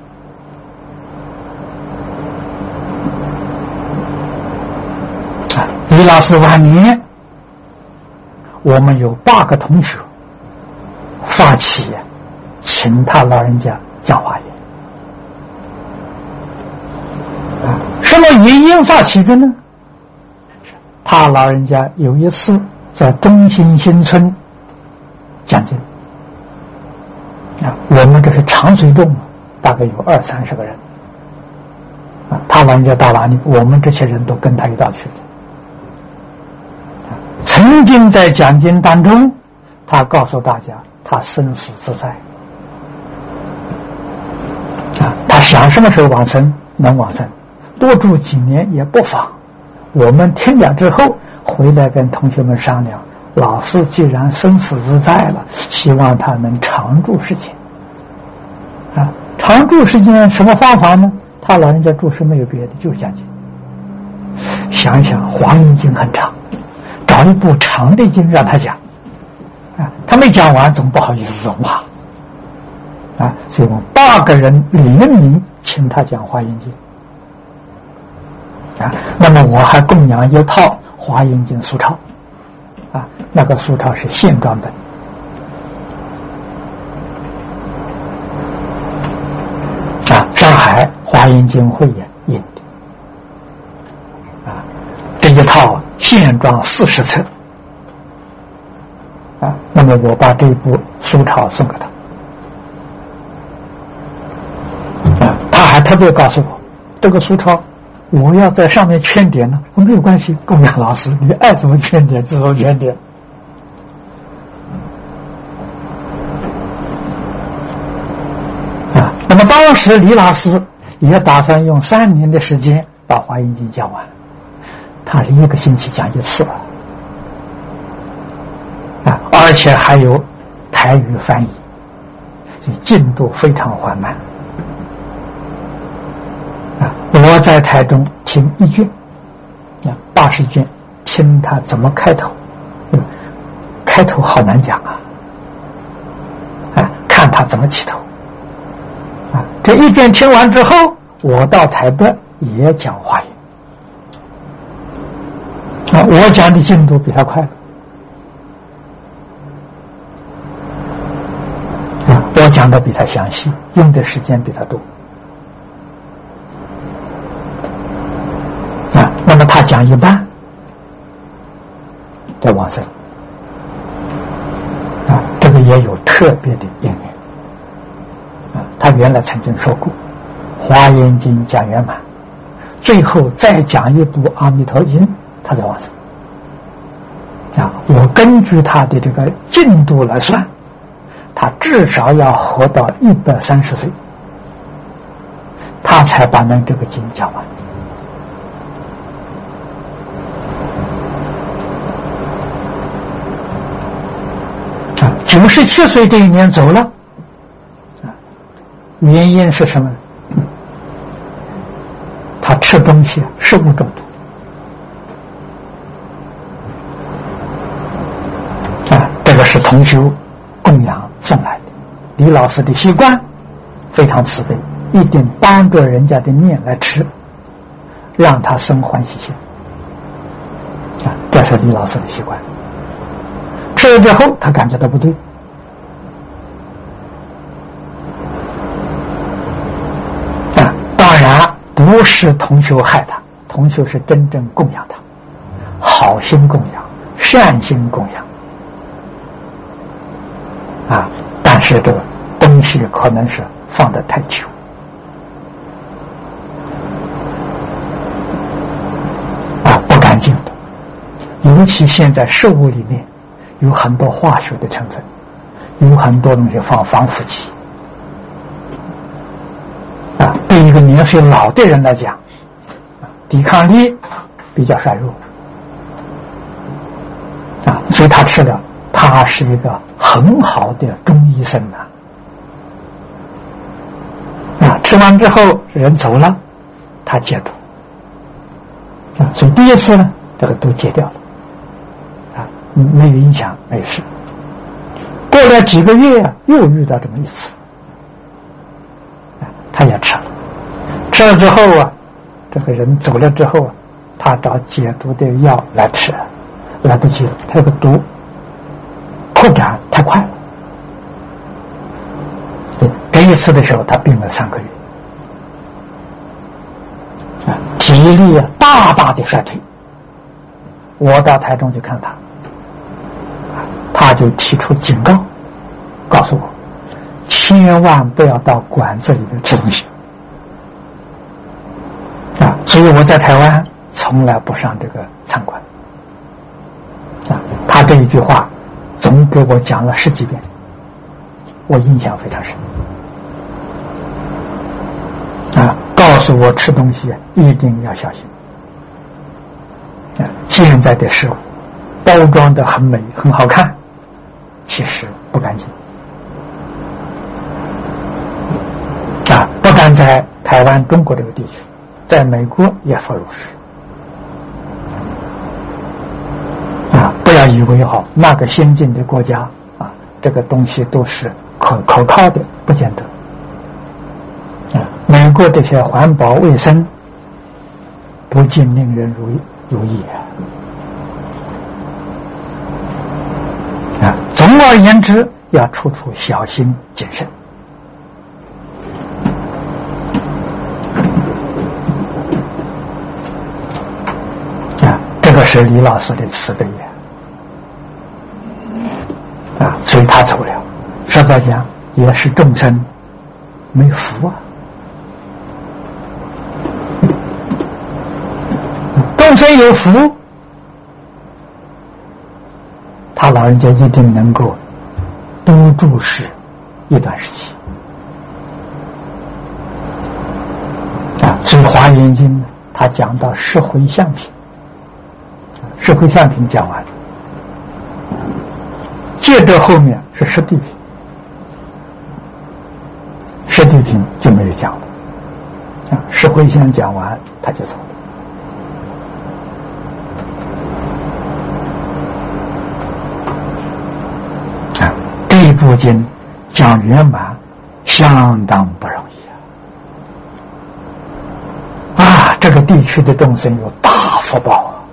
啊。李老师晚年，我们有八个同学。发起，请他老人家讲话。什么原因发起的呢？他老人家有一次在中心新村讲经，啊，我们这是长水洞，大概有二三十个人，啊，他老人家到哪里，我们这些人都跟他一道去的。曾经在讲经当中，他告诉大家。他生死自在啊！他想什么时候往生能往生，多住几年也不妨。我们听讲之后，回来跟同学们商量。老师既然生死自在了，希望他能常住世间啊！常住世间什么方法呢？他老人家住世没有别的，就是讲经。想一想《华严经》很长，找一部长的经让他讲。啊，他没讲完，总不好意思说话，啊，所以我们八个人联名请他讲《华严经》，啊，那么我还供养一套《华严经》书抄，啊，那个书抄是现装本，啊，上海华严经会演印的，啊，这一套现状四十册。啊，那么我把这部书抄送给他，啊，他还特别告诉我，这个书抄我要在上面圈点呢，我没有关系，供养老师，你爱怎么圈点就怎么圈点。啊，那么当时李老师也打算用三年的时间把《华严经》讲完，他是一个星期讲一次。啊而且还有台语翻译，这进度非常缓慢。啊，我在台中听一卷，啊，八十卷，听他怎么开头，开头好难讲啊，啊，看他怎么起头，啊，这一卷听完之后，我到台北也讲话言，啊，我讲的进度比他快。啊我讲的比他详细，用的时间比他多啊。那么他讲一半，在往生啊，这个也有特别的因缘啊。他原来曾经说过，《华严经》讲圆满，最后再讲一部《阿弥陀经》，他在往生啊。我根据他的这个进度来算。他至少要活到一百三十岁，他才把那这个经讲完。啊，九十七岁这一年走了，啊，原因是什么？他吃东西食物中毒啊，这个是同修供养送来的。李老师的习惯非常慈悲，一定当着人家的面来吃，让他生欢喜心啊，这是李老师的习惯。吃了之后，他感觉到不对啊！当然。不是同修害他，同修是真正供养他，好心供养，善心供养，啊！但是这个东西可能是放的太久，啊，不干净的。尤其现在食物里面有很多化学的成分，有很多东西放防腐剂啊。对一个年岁老的人来讲，抵抗力比较衰弱啊，所以他吃了，他是一个很好的中医生呐啊，吃完之后人走了，他戒毒啊，所以第一次呢，这个毒戒掉了啊，没有影响，没事。过了几个月啊，又遇到这么一次，他也吃了。吃了之后啊，这个人走了之后啊，他找解毒的药来吃，来不及了，他这个毒扩展太快了。这一次的时候，他病了三个月，啊，体力大大的衰退。我到台中去看他，他就提出警告，告诉我，千万不要到馆子里面吃东西。啊所以我在台湾从来不上这个餐馆啊，他这一句话总给我讲了十几遍，我印象非常深啊，告诉我吃东西一定要小心啊。现在的食物包装的很美很好看，其实不干净啊，不但在台湾、中国这个地区。在美国也发如是啊！不要以为好那个先进的国家啊，这个东西都是可可靠的，不见得啊。美国这些环保卫生不尽令人如意如意啊！总而言之，要处处小心谨慎啊。这个是李老师的慈悲呀，啊，所以他走了。实在讲，也是众生没福啊。众生有福，他老人家一定能够多住世一段时期啊。所以《华严经》呢，他讲到十回向品。十回相品讲完了，接着后面是实地品，实地品就没有讲了。啊，实慧相讲完他就走了。啊，这一部经讲圆满，相当不容易啊！啊，这个地区的众生有大福报啊！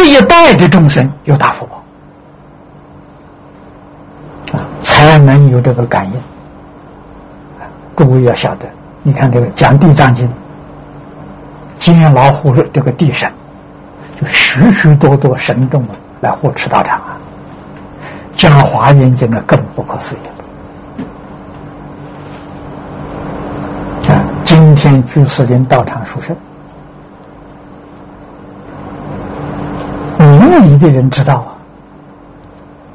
这一代的众生有大福报啊，才能有这个感应。诸位要晓得，你看这个讲地藏经，监牢护这个地神，就许许多多神众来护持道场啊。讲华严经呢，更不可思议啊！今天居士林道场殊胜。无理的人知道啊，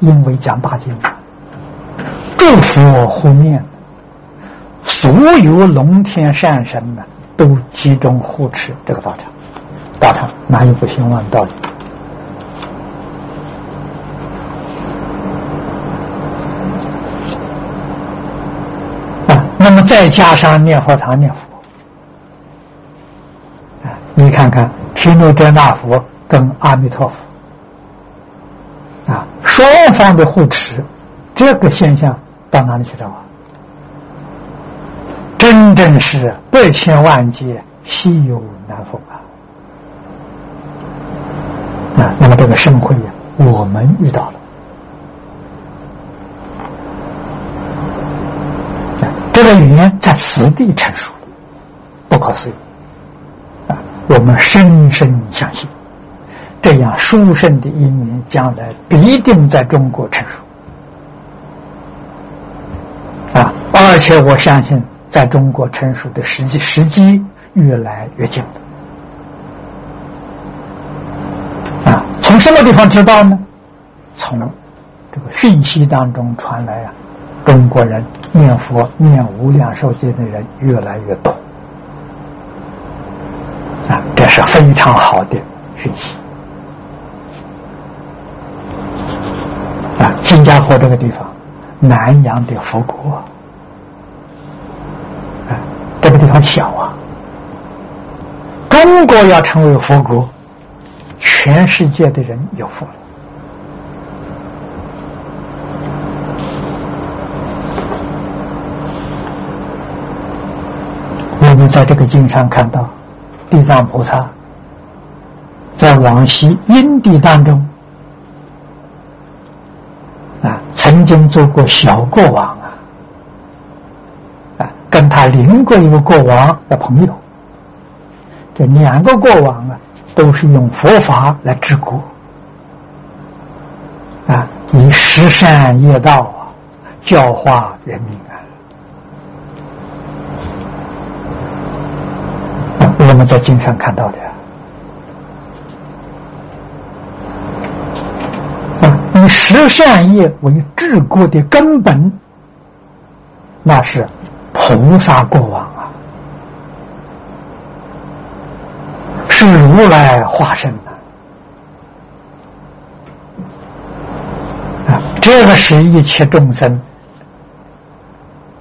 因为讲大经，祝福我护念，所有龙天善神呢，都集中护持这个道场。道场哪有不兴旺的道理？啊，那么再加上念佛堂念佛，啊，你看看毗卢遮那佛跟阿弥陀佛，双方的护持，这个现象到哪里去找啊？真正是百千万劫稀有难逢啊！啊，那么这个盛会呀，我们遇到了。这个语言在此地成熟，不可思议啊！我们深深相信，这样殊胜的因缘将来必定在中国成熟啊！而且我相信，在中国成熟的时机时机越来越近了啊！从什么地方知道呢？从这个讯息当中传来啊！中国人念佛念无量寿经的人越来越多啊，这是非常好的讯息新加坡这个地方，南洋的佛国啊，这个地方小啊，中国要成为佛国，全世界的人有福了。我们在这个经上看到，地藏菩萨在往昔因地当中啊，曾经做过小国王啊，啊，跟他邻过一个国王的朋友，这两个国王啊，都是用佛法来治国啊，以十善业道啊，教化人民啊。我们在经上看到的啊，以十善业为治国的根本，那是菩萨过往啊，是如来化身的啊，这个是一切众生、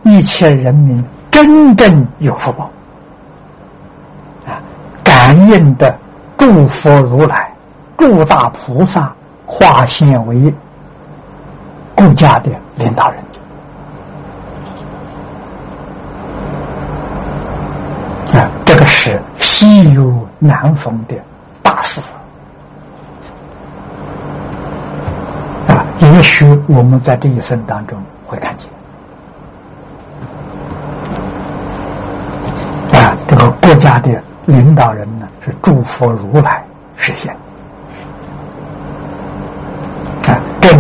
一切人民真正有福报。感应的诸佛如来、诸大菩萨化现为顾家的领导人啊，这个是稀有难逢的大事啊！也许我们在这一生当中会看见啊，这个国家的。领导人呢是诸佛如来实现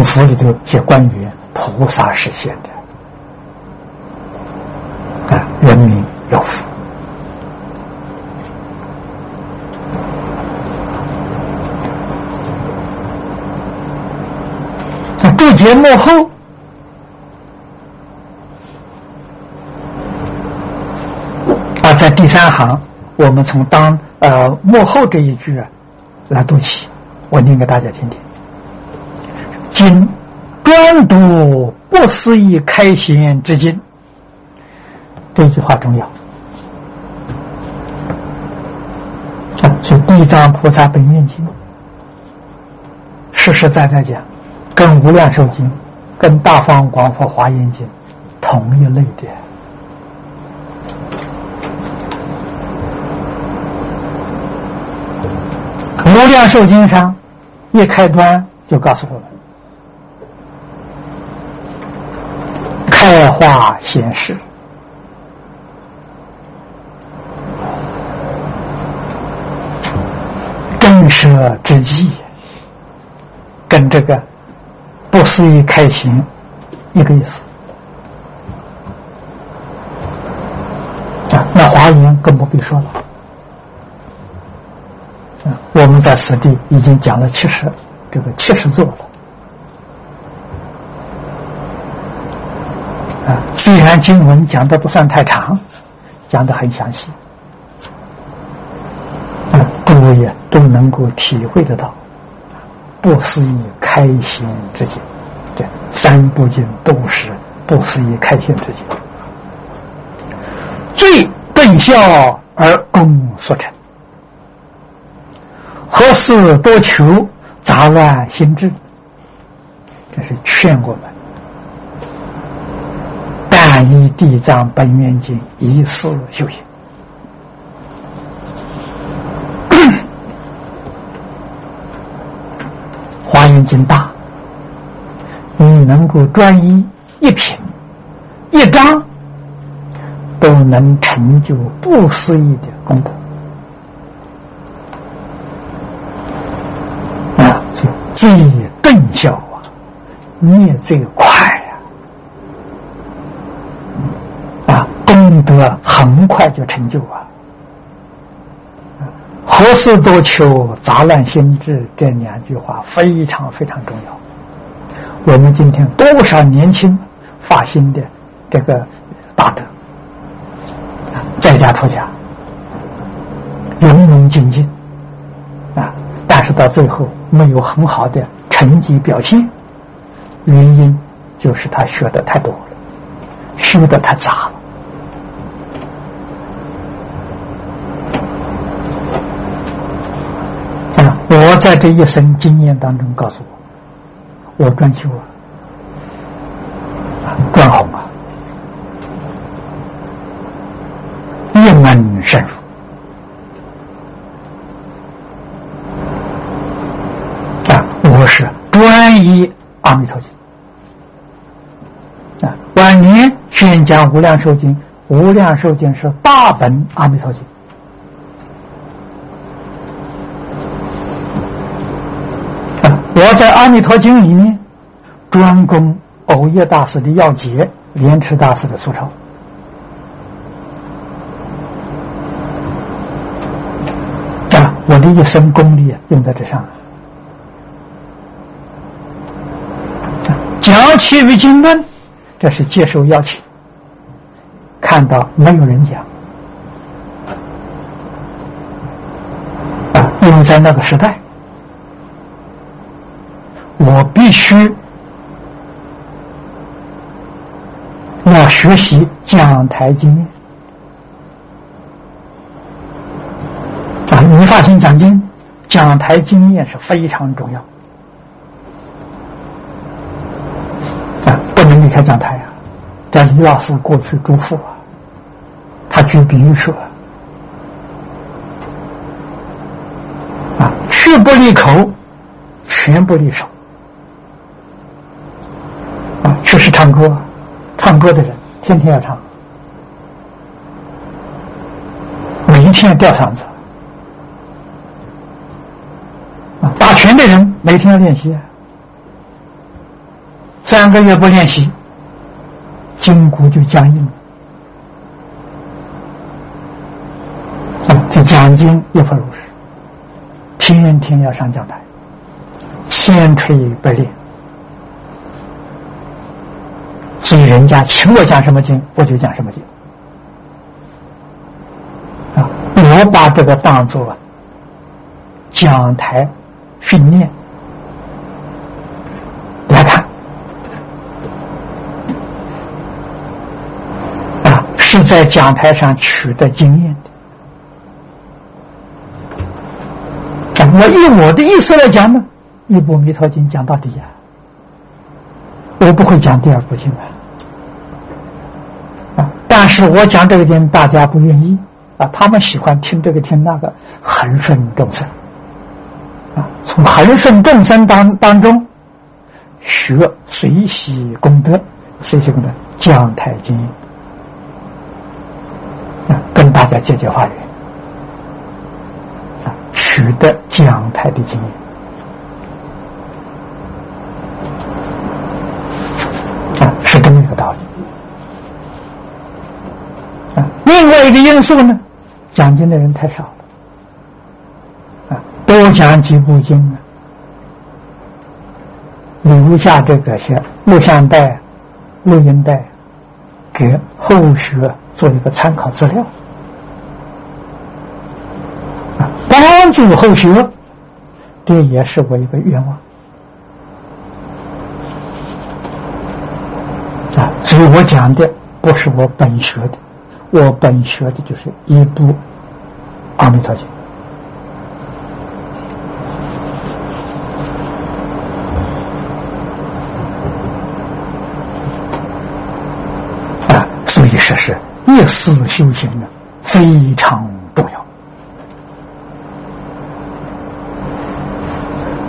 啊，政府里头些官员菩萨实现的啊，人民有福。注解幕后啊，在第三行。我们从当呃幕后这一句啊来读起，我念给大家听听。今专读不思议开显之经，这句话重要。是地藏菩萨本愿经，实实在在讲，跟无量寿经、跟大方广佛华严经同一类的。无量寿经上一开端就告诉我们：开化显示，震慑之际，跟这个不思议开行一个意思啊。那华严更不必说了啊。我们在此地已经讲了七十，这个七十座了。啊，虽然经文讲的不算太长，讲的很详细，啊，各位也都能够体会得到，不思议开心之境，这三部经都是不思议开心之境。最顿效而功速成。何事多求，杂乱心智？这是劝我们。地藏本愿经一世修行。华严经大，你能够专一一品一章，都能成就不思议的功德。啊，最顿效啊，灭最快呀！啊，功德很快就成就啊。何事多求，杂乱心智，这两句话非常非常重要。我们今天多少年轻发心的这个大德，在家出家，勇勇精进啊，但是到最后没有很好的成绩表现，原因就是他学的太多了，学的太杂了。我在这一生经验当中告诉我，我专修啊，专好啊，一门深入。啊，我是专一阿弥陀经。啊，晚年宣讲无量寿经，无量寿经是大本阿弥陀经。在《阿弥陀经》里面专攻藕叶大师的要解，莲池大师的疏钞啊，我的一生功力用在这上了。讲其余经论，这是接受邀请，看到没有人讲，因为在那个时代。我必须要学习讲台经验啊！你发心讲经，讲台经验是非常重要啊！不能离开讲台啊！在李老师过去嘱咐啊，他举比喻说啊：去不离口，全不离手。确实唱歌，唱歌的人天天要唱，每一天要吊嗓子。啊，打拳的人每天要练习，三个月不练习，筋骨就僵硬了。这讲经亦复如是，天天要上讲台，千锤百炼。所以人家请我讲什么经，我就讲什么经。啊，我把这个当做讲台训练来看，啊，是在讲台上取得经验的。我以我的意思来讲呢，一部《弥陀经》讲到底呀，我不会讲第二部经啊。但是我讲这个经，大家不愿意。啊，他们喜欢听这个听那个，恒顺众生。啊，从恒顺众生当当中学随喜功德，随喜功德讲台经啊，跟大家解解化缘。啊，取得讲台的经。验啊，是这么一个道理。另外一个因素呢，讲经的人太少了，啊，多讲几部经啊，留下这个些录像带、录音带，给后学做一个参考资料，啊，帮助后学，这也是我一个愿望，啊，所以我讲的不是我本学的。我本学的就是一部《阿弥陀经》啊，所以说是一死修行呢，非常重要。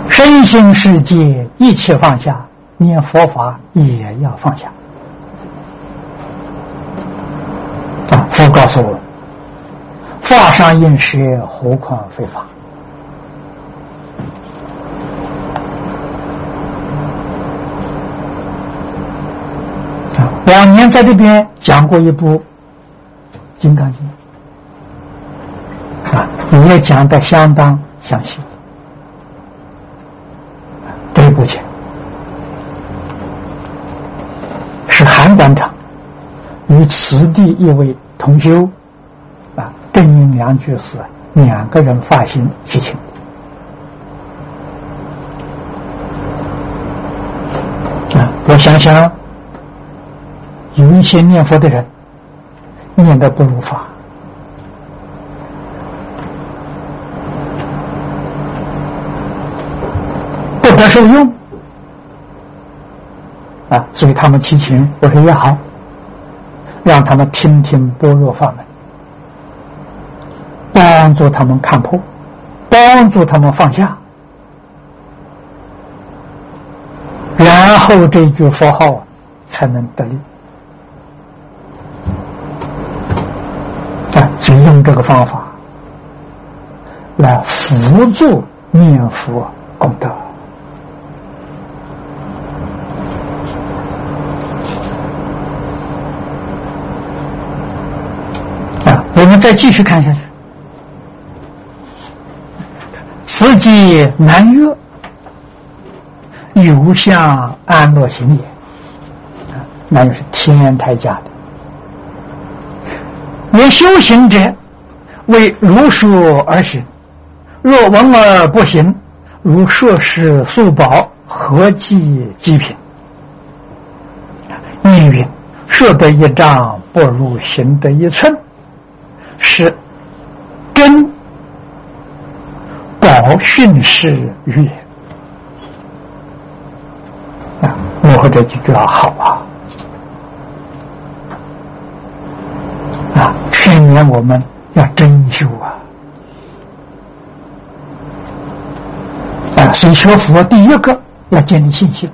身心世界一切放下，念佛法也要放下。佛告诉我：“法上应舍，何况非法？”啊往年在这边讲过一部《金刚经》，啊，也讲的相当详细。对不起，是韩馆长与此地一位。同修啊，正因两居士两个人发心写请。啊，我想想，有一些念佛的人念的不如法，不得受用。啊，所以他们祈请，我说也好。让他们听听般若法门，帮助他们看破，帮助他们放下，然后这句佛号才能得力。啊，就用这个方法来辅助念佛功德。我们再继续看下去。此即南岳，有相安乐行也。那又是天台家的。连修行者为如说而行，若闻而不行，如硕士素宝，何计极品？命云：说得一丈，不如行得一寸。是真宝训示语啊！幕后这几句话好啊！啊，劝勉我们要真修啊！啊，所以学佛第一个要建立信心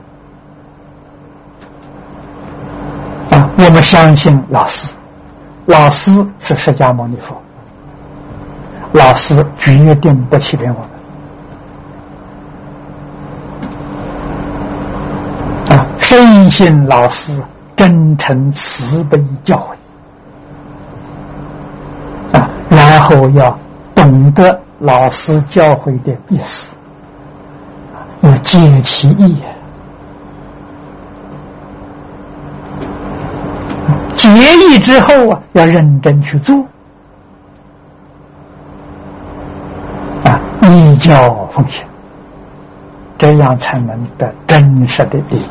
啊！我们相信老师。老师是释迦牟尼佛，老师决定不欺骗我们啊！深信老师真诚慈悲教诲啊，然后要懂得老师教诲的意思，要解其意。协议之后啊，要认真去做啊，依教奉行，这样才能得真实的利益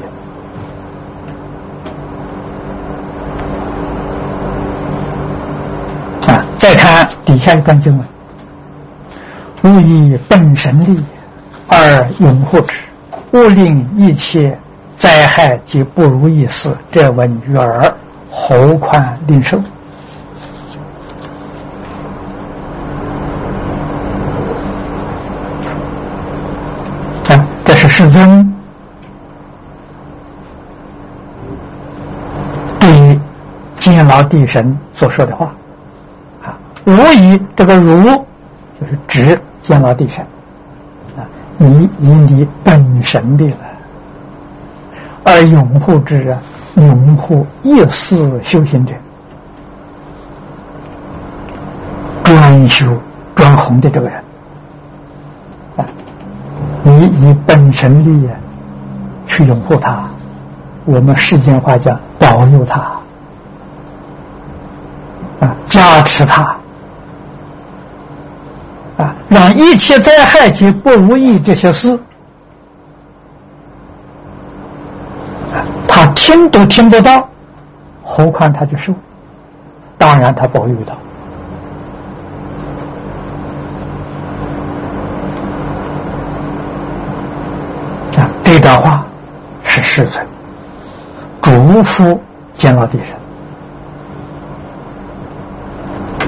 啊。再看底下一段经文：勿以本神力而拥护之，勿令一切灾害及不如意事这闻于耳。何况领受啊！这是世尊对于监牢地神所说的话啊。如以这个如，就是指监牢地神啊，你以你本神的了，而拥护之啊。拥护一世修行者，专修专弘的这个人啊，你以本身力去拥护他，我们世间话叫保佑他啊，加持他啊，让一切灾害及不如意这些事。听都听不到，何况他就受，当然他不会遇到。啊，这段话是世尊嘱咐监牢地神。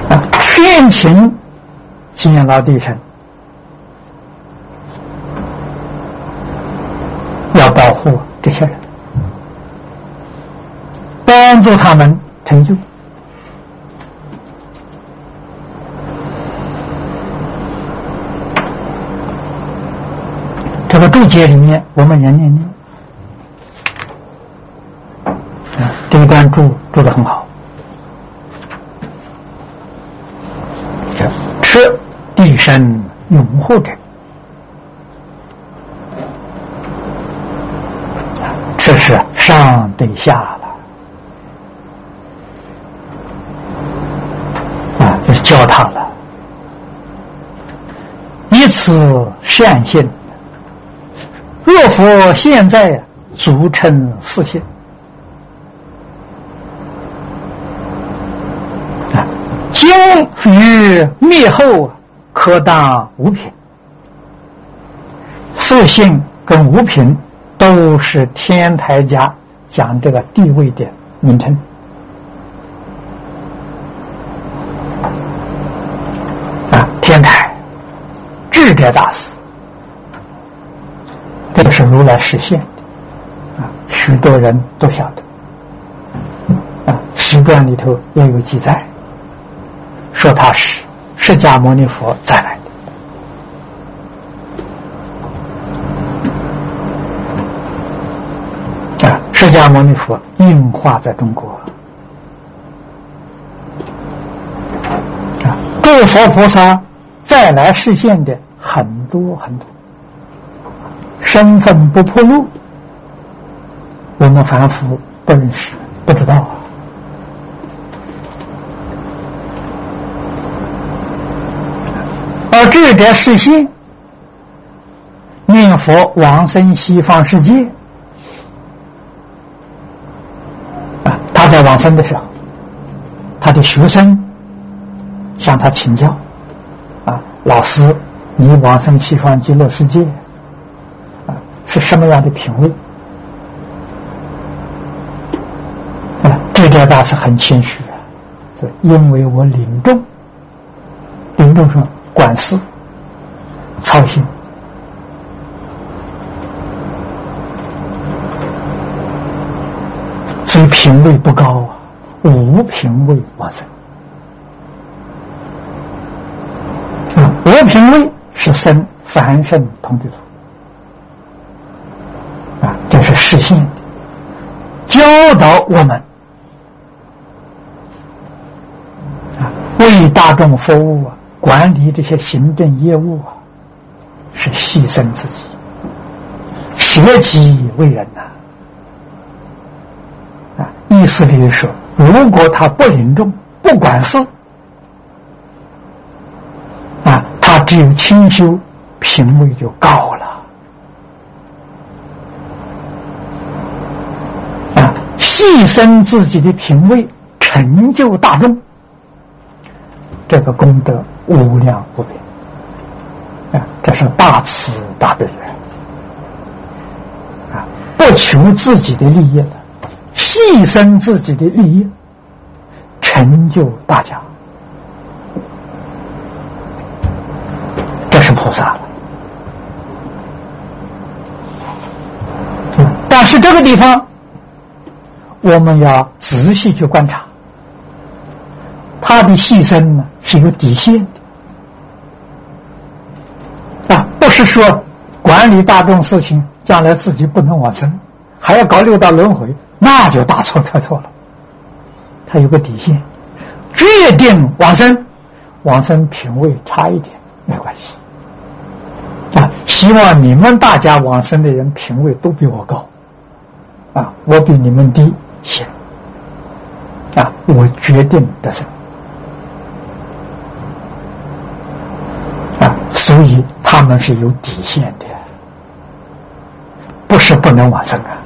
啊，劝请监牢地神。要保护这些人，帮助他们成就。这个注解里面，我们也念念。啊，这一段注注的很好。吃地神拥护者，这是上对下了，啊，就是教他了，是善性。若佛现在足称四性啊，今于灭后可当五品。四性跟五品都是天台家讲这个地位的名称啊，天台智者大师。这个是如来实现的啊，许多人都晓得啊。史传里头也有记载，说他是释迦牟尼佛再来的啊。释迦牟尼佛应化在中国啊，诸佛菩萨再来实现的多很多。身份不破露，我们凡夫不认识，不知道啊。而智者实现念佛往生西方世界啊，他在往生的时候，他的学生向他请教啊，老师，你往生西方极乐世界？啊是什么样的品位？啊，这家大师很谦虚啊，说因为我领众，领众说管事、操心，所以品位不高啊，无品位往生。啊，无品位是生凡圣同居土。这是实现，教导我们啊，为大众服务啊，管理这些行政业务啊，是牺牲自己，舍己为人呐。啊，意思就是说，如果他不领众、不管事，啊，他有清修，品位就高了啊。牺牲自己的品位，成就大众，这个功德无量无边啊！这是大慈大悲人啊！不求自己的利益了，牺牲自己的利益，成就大家，这是菩萨了。但是这个地方。我们要仔细去观察，他的牺牲呢是有底线的啊，不是说管理大众事情，将来自己不能往生，还要搞六道轮回，那就大错特错了。他有个底线，决定往生，往生品位差一点没关系啊。希望你们大家往生的人品位都比我高啊，我比你们低。行啊，我决定得胜。啊，所以他们是有底线的，不是不能往生啊，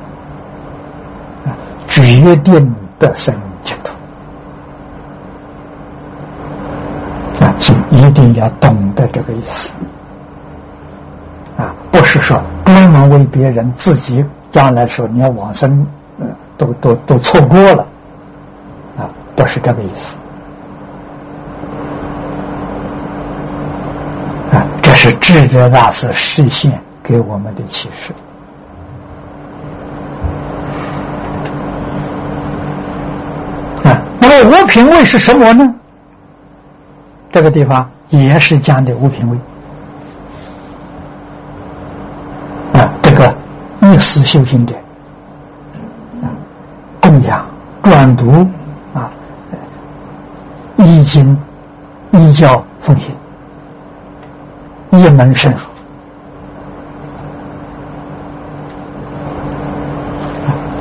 啊，决定得生净土一定要懂得这个意思。啊，不是说专门为别人，自己将来说你要往生，嗯，都都都错过了啊，不是这个意思啊，这是智者大师实现给我们的启示。啊，那么五品位是什么呢？这个地方也是讲的五品位啊，这个一时修行者啊，供养、转读啊，易经、依教奉行，一门深入。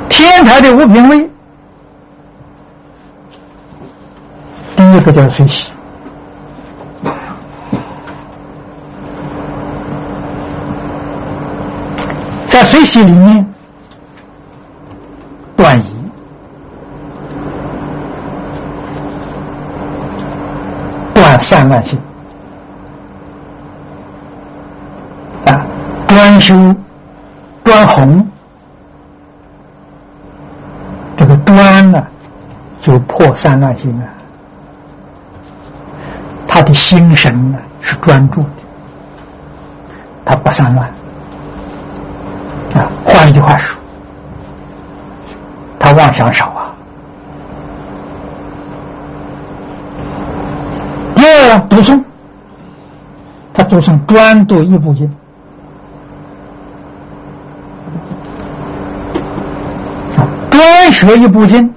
天台的五品位。第一个叫随喜，随喜里面断疑，断散乱心啊，专修专弘，这个专呢，就破散乱心啊。他的心神呢是专注的，他不散乱。换句话说，他妄想少啊。第二，读诵，他读诵专读一部经，专学一部经，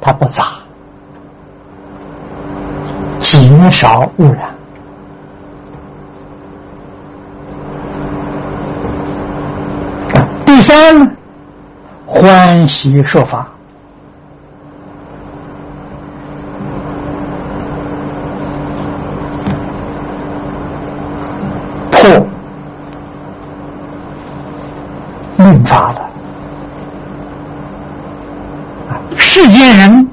他不杂。减少污染。第三，欢喜说法，破论法的。世间人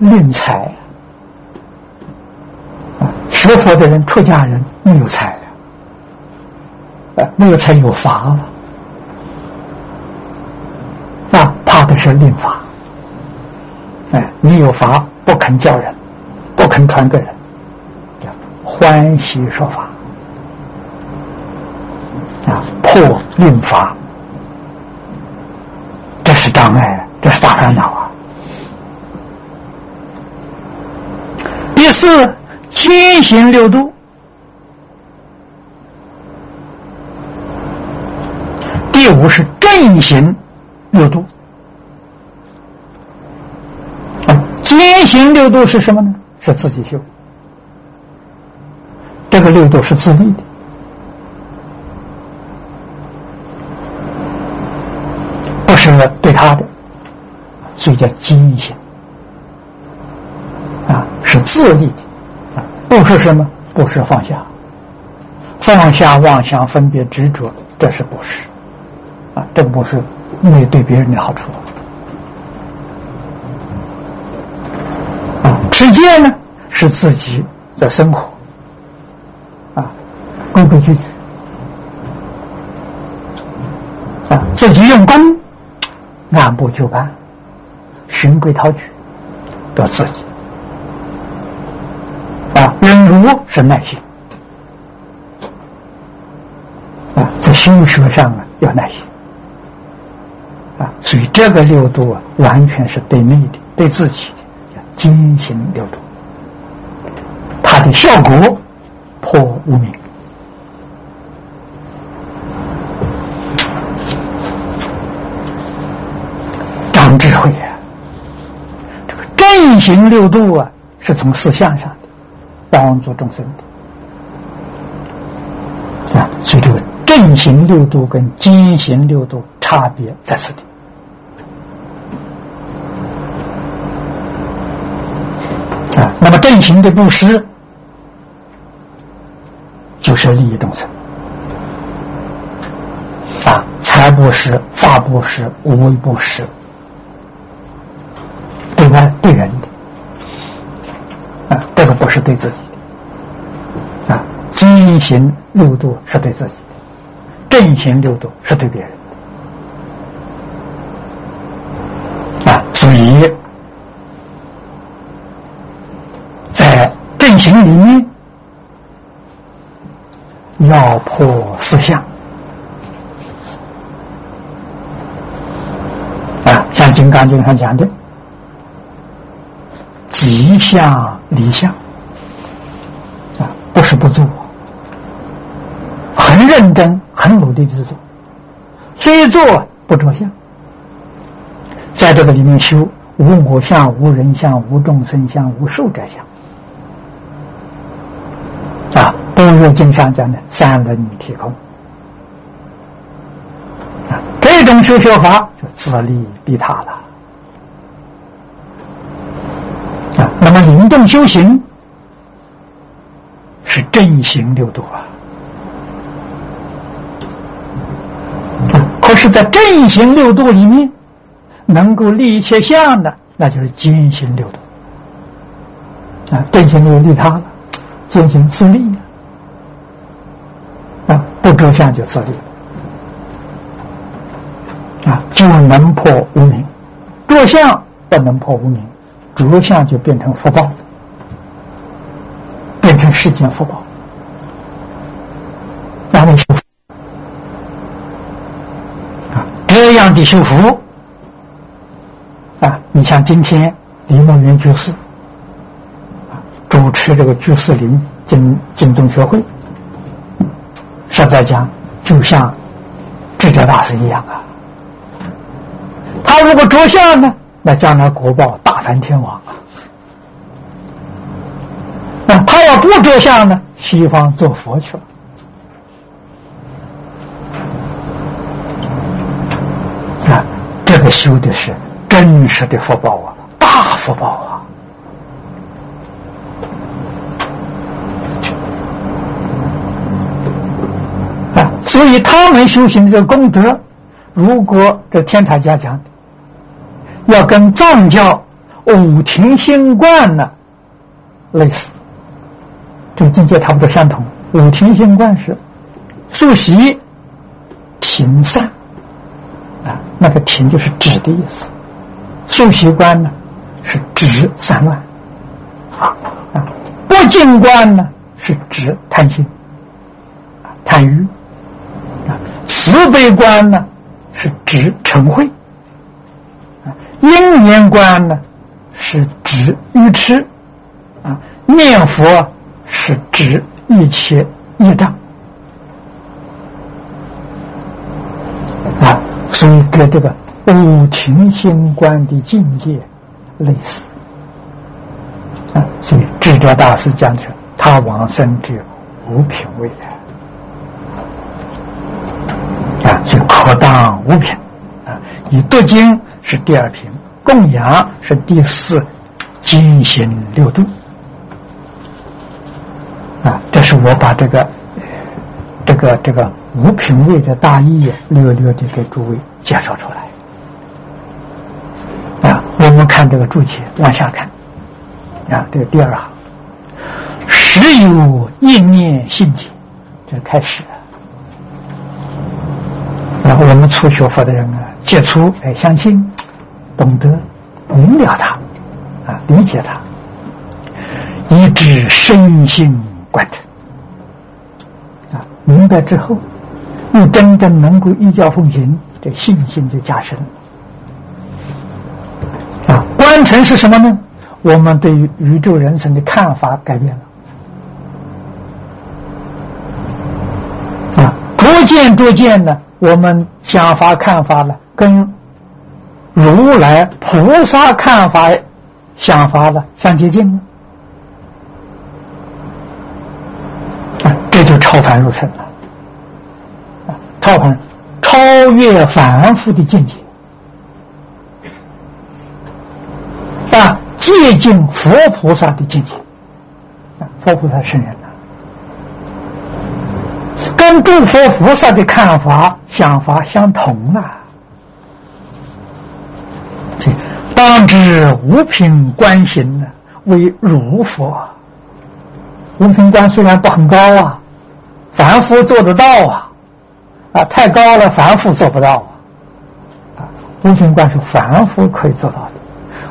论财。学佛的人，出家人没有财啊，没有财有法了，啊，怕的是令法，哎，你有法不肯教人，不肯传给人，叫欢喜说法，啊，破令法，这是障碍，这是大烦恼啊。第四。天行六度，第五是正行六度。啊，兼行六度是什么呢？是自己修。这个六度是自立的，不是对他的，所以叫兼行。啊，是自立的啊。不是什么？不是放下，放下妄想、分别、执着，这是不是？啊，这不是没对别人的好处。啊，持戒呢，是自己在生活，啊，规规矩矩，啊，自己用功，按部就班，循规蹈矩，都自己。啊，忍辱是耐心。啊，在修学上啊要耐心。啊，所以这个六度啊，完全是对内的、对自己的，金行六度，它的效果破无明，长智慧呀。这个正行六度啊，是从四相上的。帮助众生的啊，所以这个正行六度跟金行六度差别在此地啊。那么正行的布施就是利益众生。啊，财布施、法布施、无为布施，对外对人的。这个不是对自己的。经行六度是对自己的，正行六度是对别人的啊，所以在正行里面要破四相啊，像《金刚经》上讲的。吉相离相啊，不是不做，很认真、很努力的做，虽做不着相，在这个里面修无我相、无人相、无众生相、无寿者相啊，《般若经》上讲的三轮体空啊，这种修学法就自利利他了啊。那么灵动修行是正行六度啊，可是，在正行六度里面，能够立一切相的，那就是坚行六度啊。正行六度利他了，坚行自利，不着相就自利啊，就能破无明，着相不能破无明。着相就变成福报，变成世间福报，那么修啊，这样的修福啊，你像今天李梦云居士啊，主持这个居士林经经宗学会，在讲，就像智者大师一样啊，他如果着相呢？那将来国报大梵天王啊！那他要不着相呢？西方做佛去了啊！这个修的是真实的福报啊，大福报啊！啊，所以他们修行的这个功德，如果这天台家讲。要跟藏教五庭心观呢类似，这个境界差不多相同。五庭心观是素习停散啊，那个停就是止的意思。素习观呢是止散乱啊，不净观呢是指贪心贪欲，慈悲观呢是指成慧。因缘观呢，是指愚痴啊；念佛是指一切业障啊，所以跟这个五庭心观的境界类似啊。所以智者大师讲的，他往生者无品位啊，就可当五品啊。以德经是第二品。供养是第四精行六度啊，这是我把这个这个这个五品位的大意略略的给诸位介绍出来啊。我们看这个注解，往下看啊，这个第二行，时有一念信解，这开始我们初学佛的人啊，接触哎，相信。懂得明了它，啊，理解它，以致身心贯彻，啊，明白之后，你真正能够依教奉行，这信心就加深了。啊，观成是什么呢？我们对于宇宙人生的看法改变了，啊，逐渐逐渐的，我们想法看法呢，跟。如来菩萨看法、想法的相接近啊，这就超凡入圣了。超凡超越凡夫的境界，啊，接近佛菩萨的境界，啊，佛菩萨圣人，跟诸佛菩萨的看法、想法相同啊。当知五品观行呢，为如佛。五品观虽然不很高啊，凡夫做得到啊，啊，太高了，凡夫做不到啊。啊，无形观是凡夫可以做到的，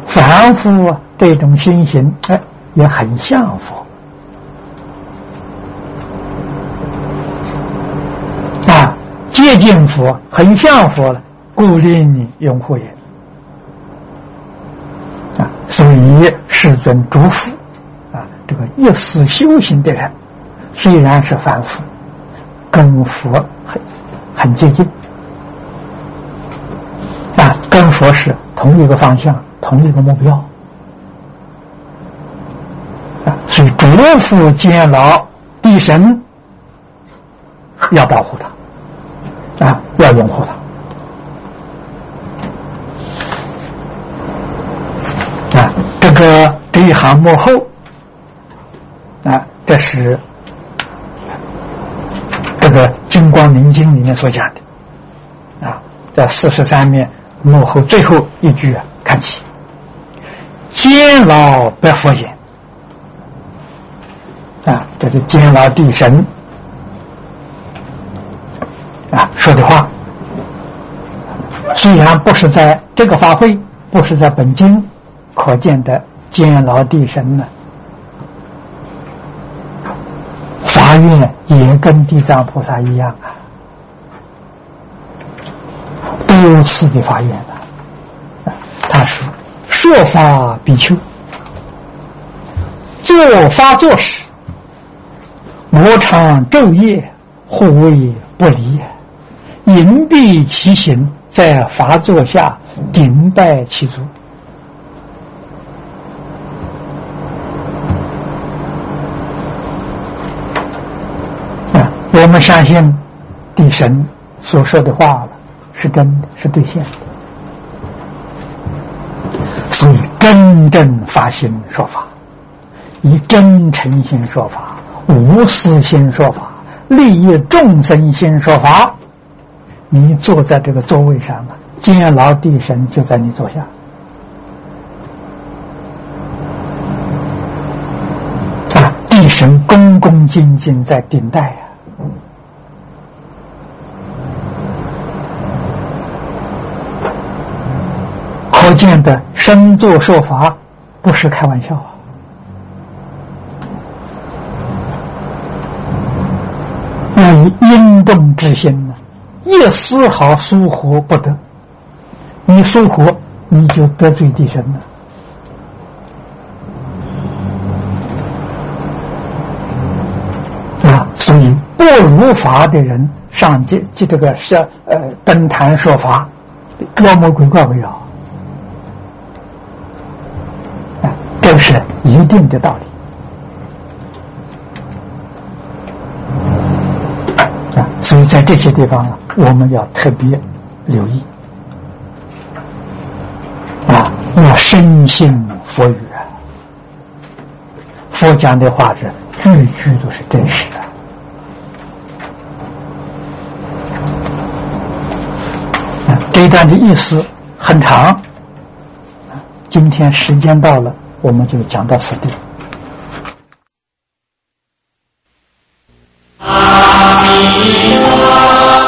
凡夫，这种心行，哎，也很像佛。啊，接近佛，很像佛了，故令你拥护也。啊，所以世尊嘱咐，啊，这个一丝修行的人，虽然是凡夫。跟佛很很接近啊，跟佛是同一个方向，同一个目标啊，所以嘱咐监牢地神要保护他啊，要拥护他啊。这个这一行幕后啊，这是。这个《金光明经》里面所讲的，啊，在四十三面幕后最后一句啊，看起，监牢白佛言，啊，这是监牢地神啊说的话，虽然不是在这个法会，不是在本经可见的监牢地神呢。发愿也跟地藏菩萨一样啊，多次的发愿了。他说：“说法比丘，做发作时，我常昼夜护卫不离，隐蔽其行，在法座下顶拜其足。”啊我们相信地神所说的话了，是真的，是兑现的。所以真正发心说法，以真诚心说法，无私心说法，利益众生心说法。你坐在这个座位上啊，监牢地神就在你坐下，啊，地神恭恭敬敬在顶戴啊。可见的身作说法，不是开玩笑啊！要以阴动之心，一丝毫疏忽不得。你疏忽，你就得罪地神了啊！所以不如法的人上街，这这个是呃登坛说法，妖魔鬼怪围绕。这是一定的道理所以在这些地方啊，我们要特别留意啊！我深信佛语啊，佛讲的话是句句都是真实的。这一段的意思很长，今天时间到了，我们就讲到此地啊。一花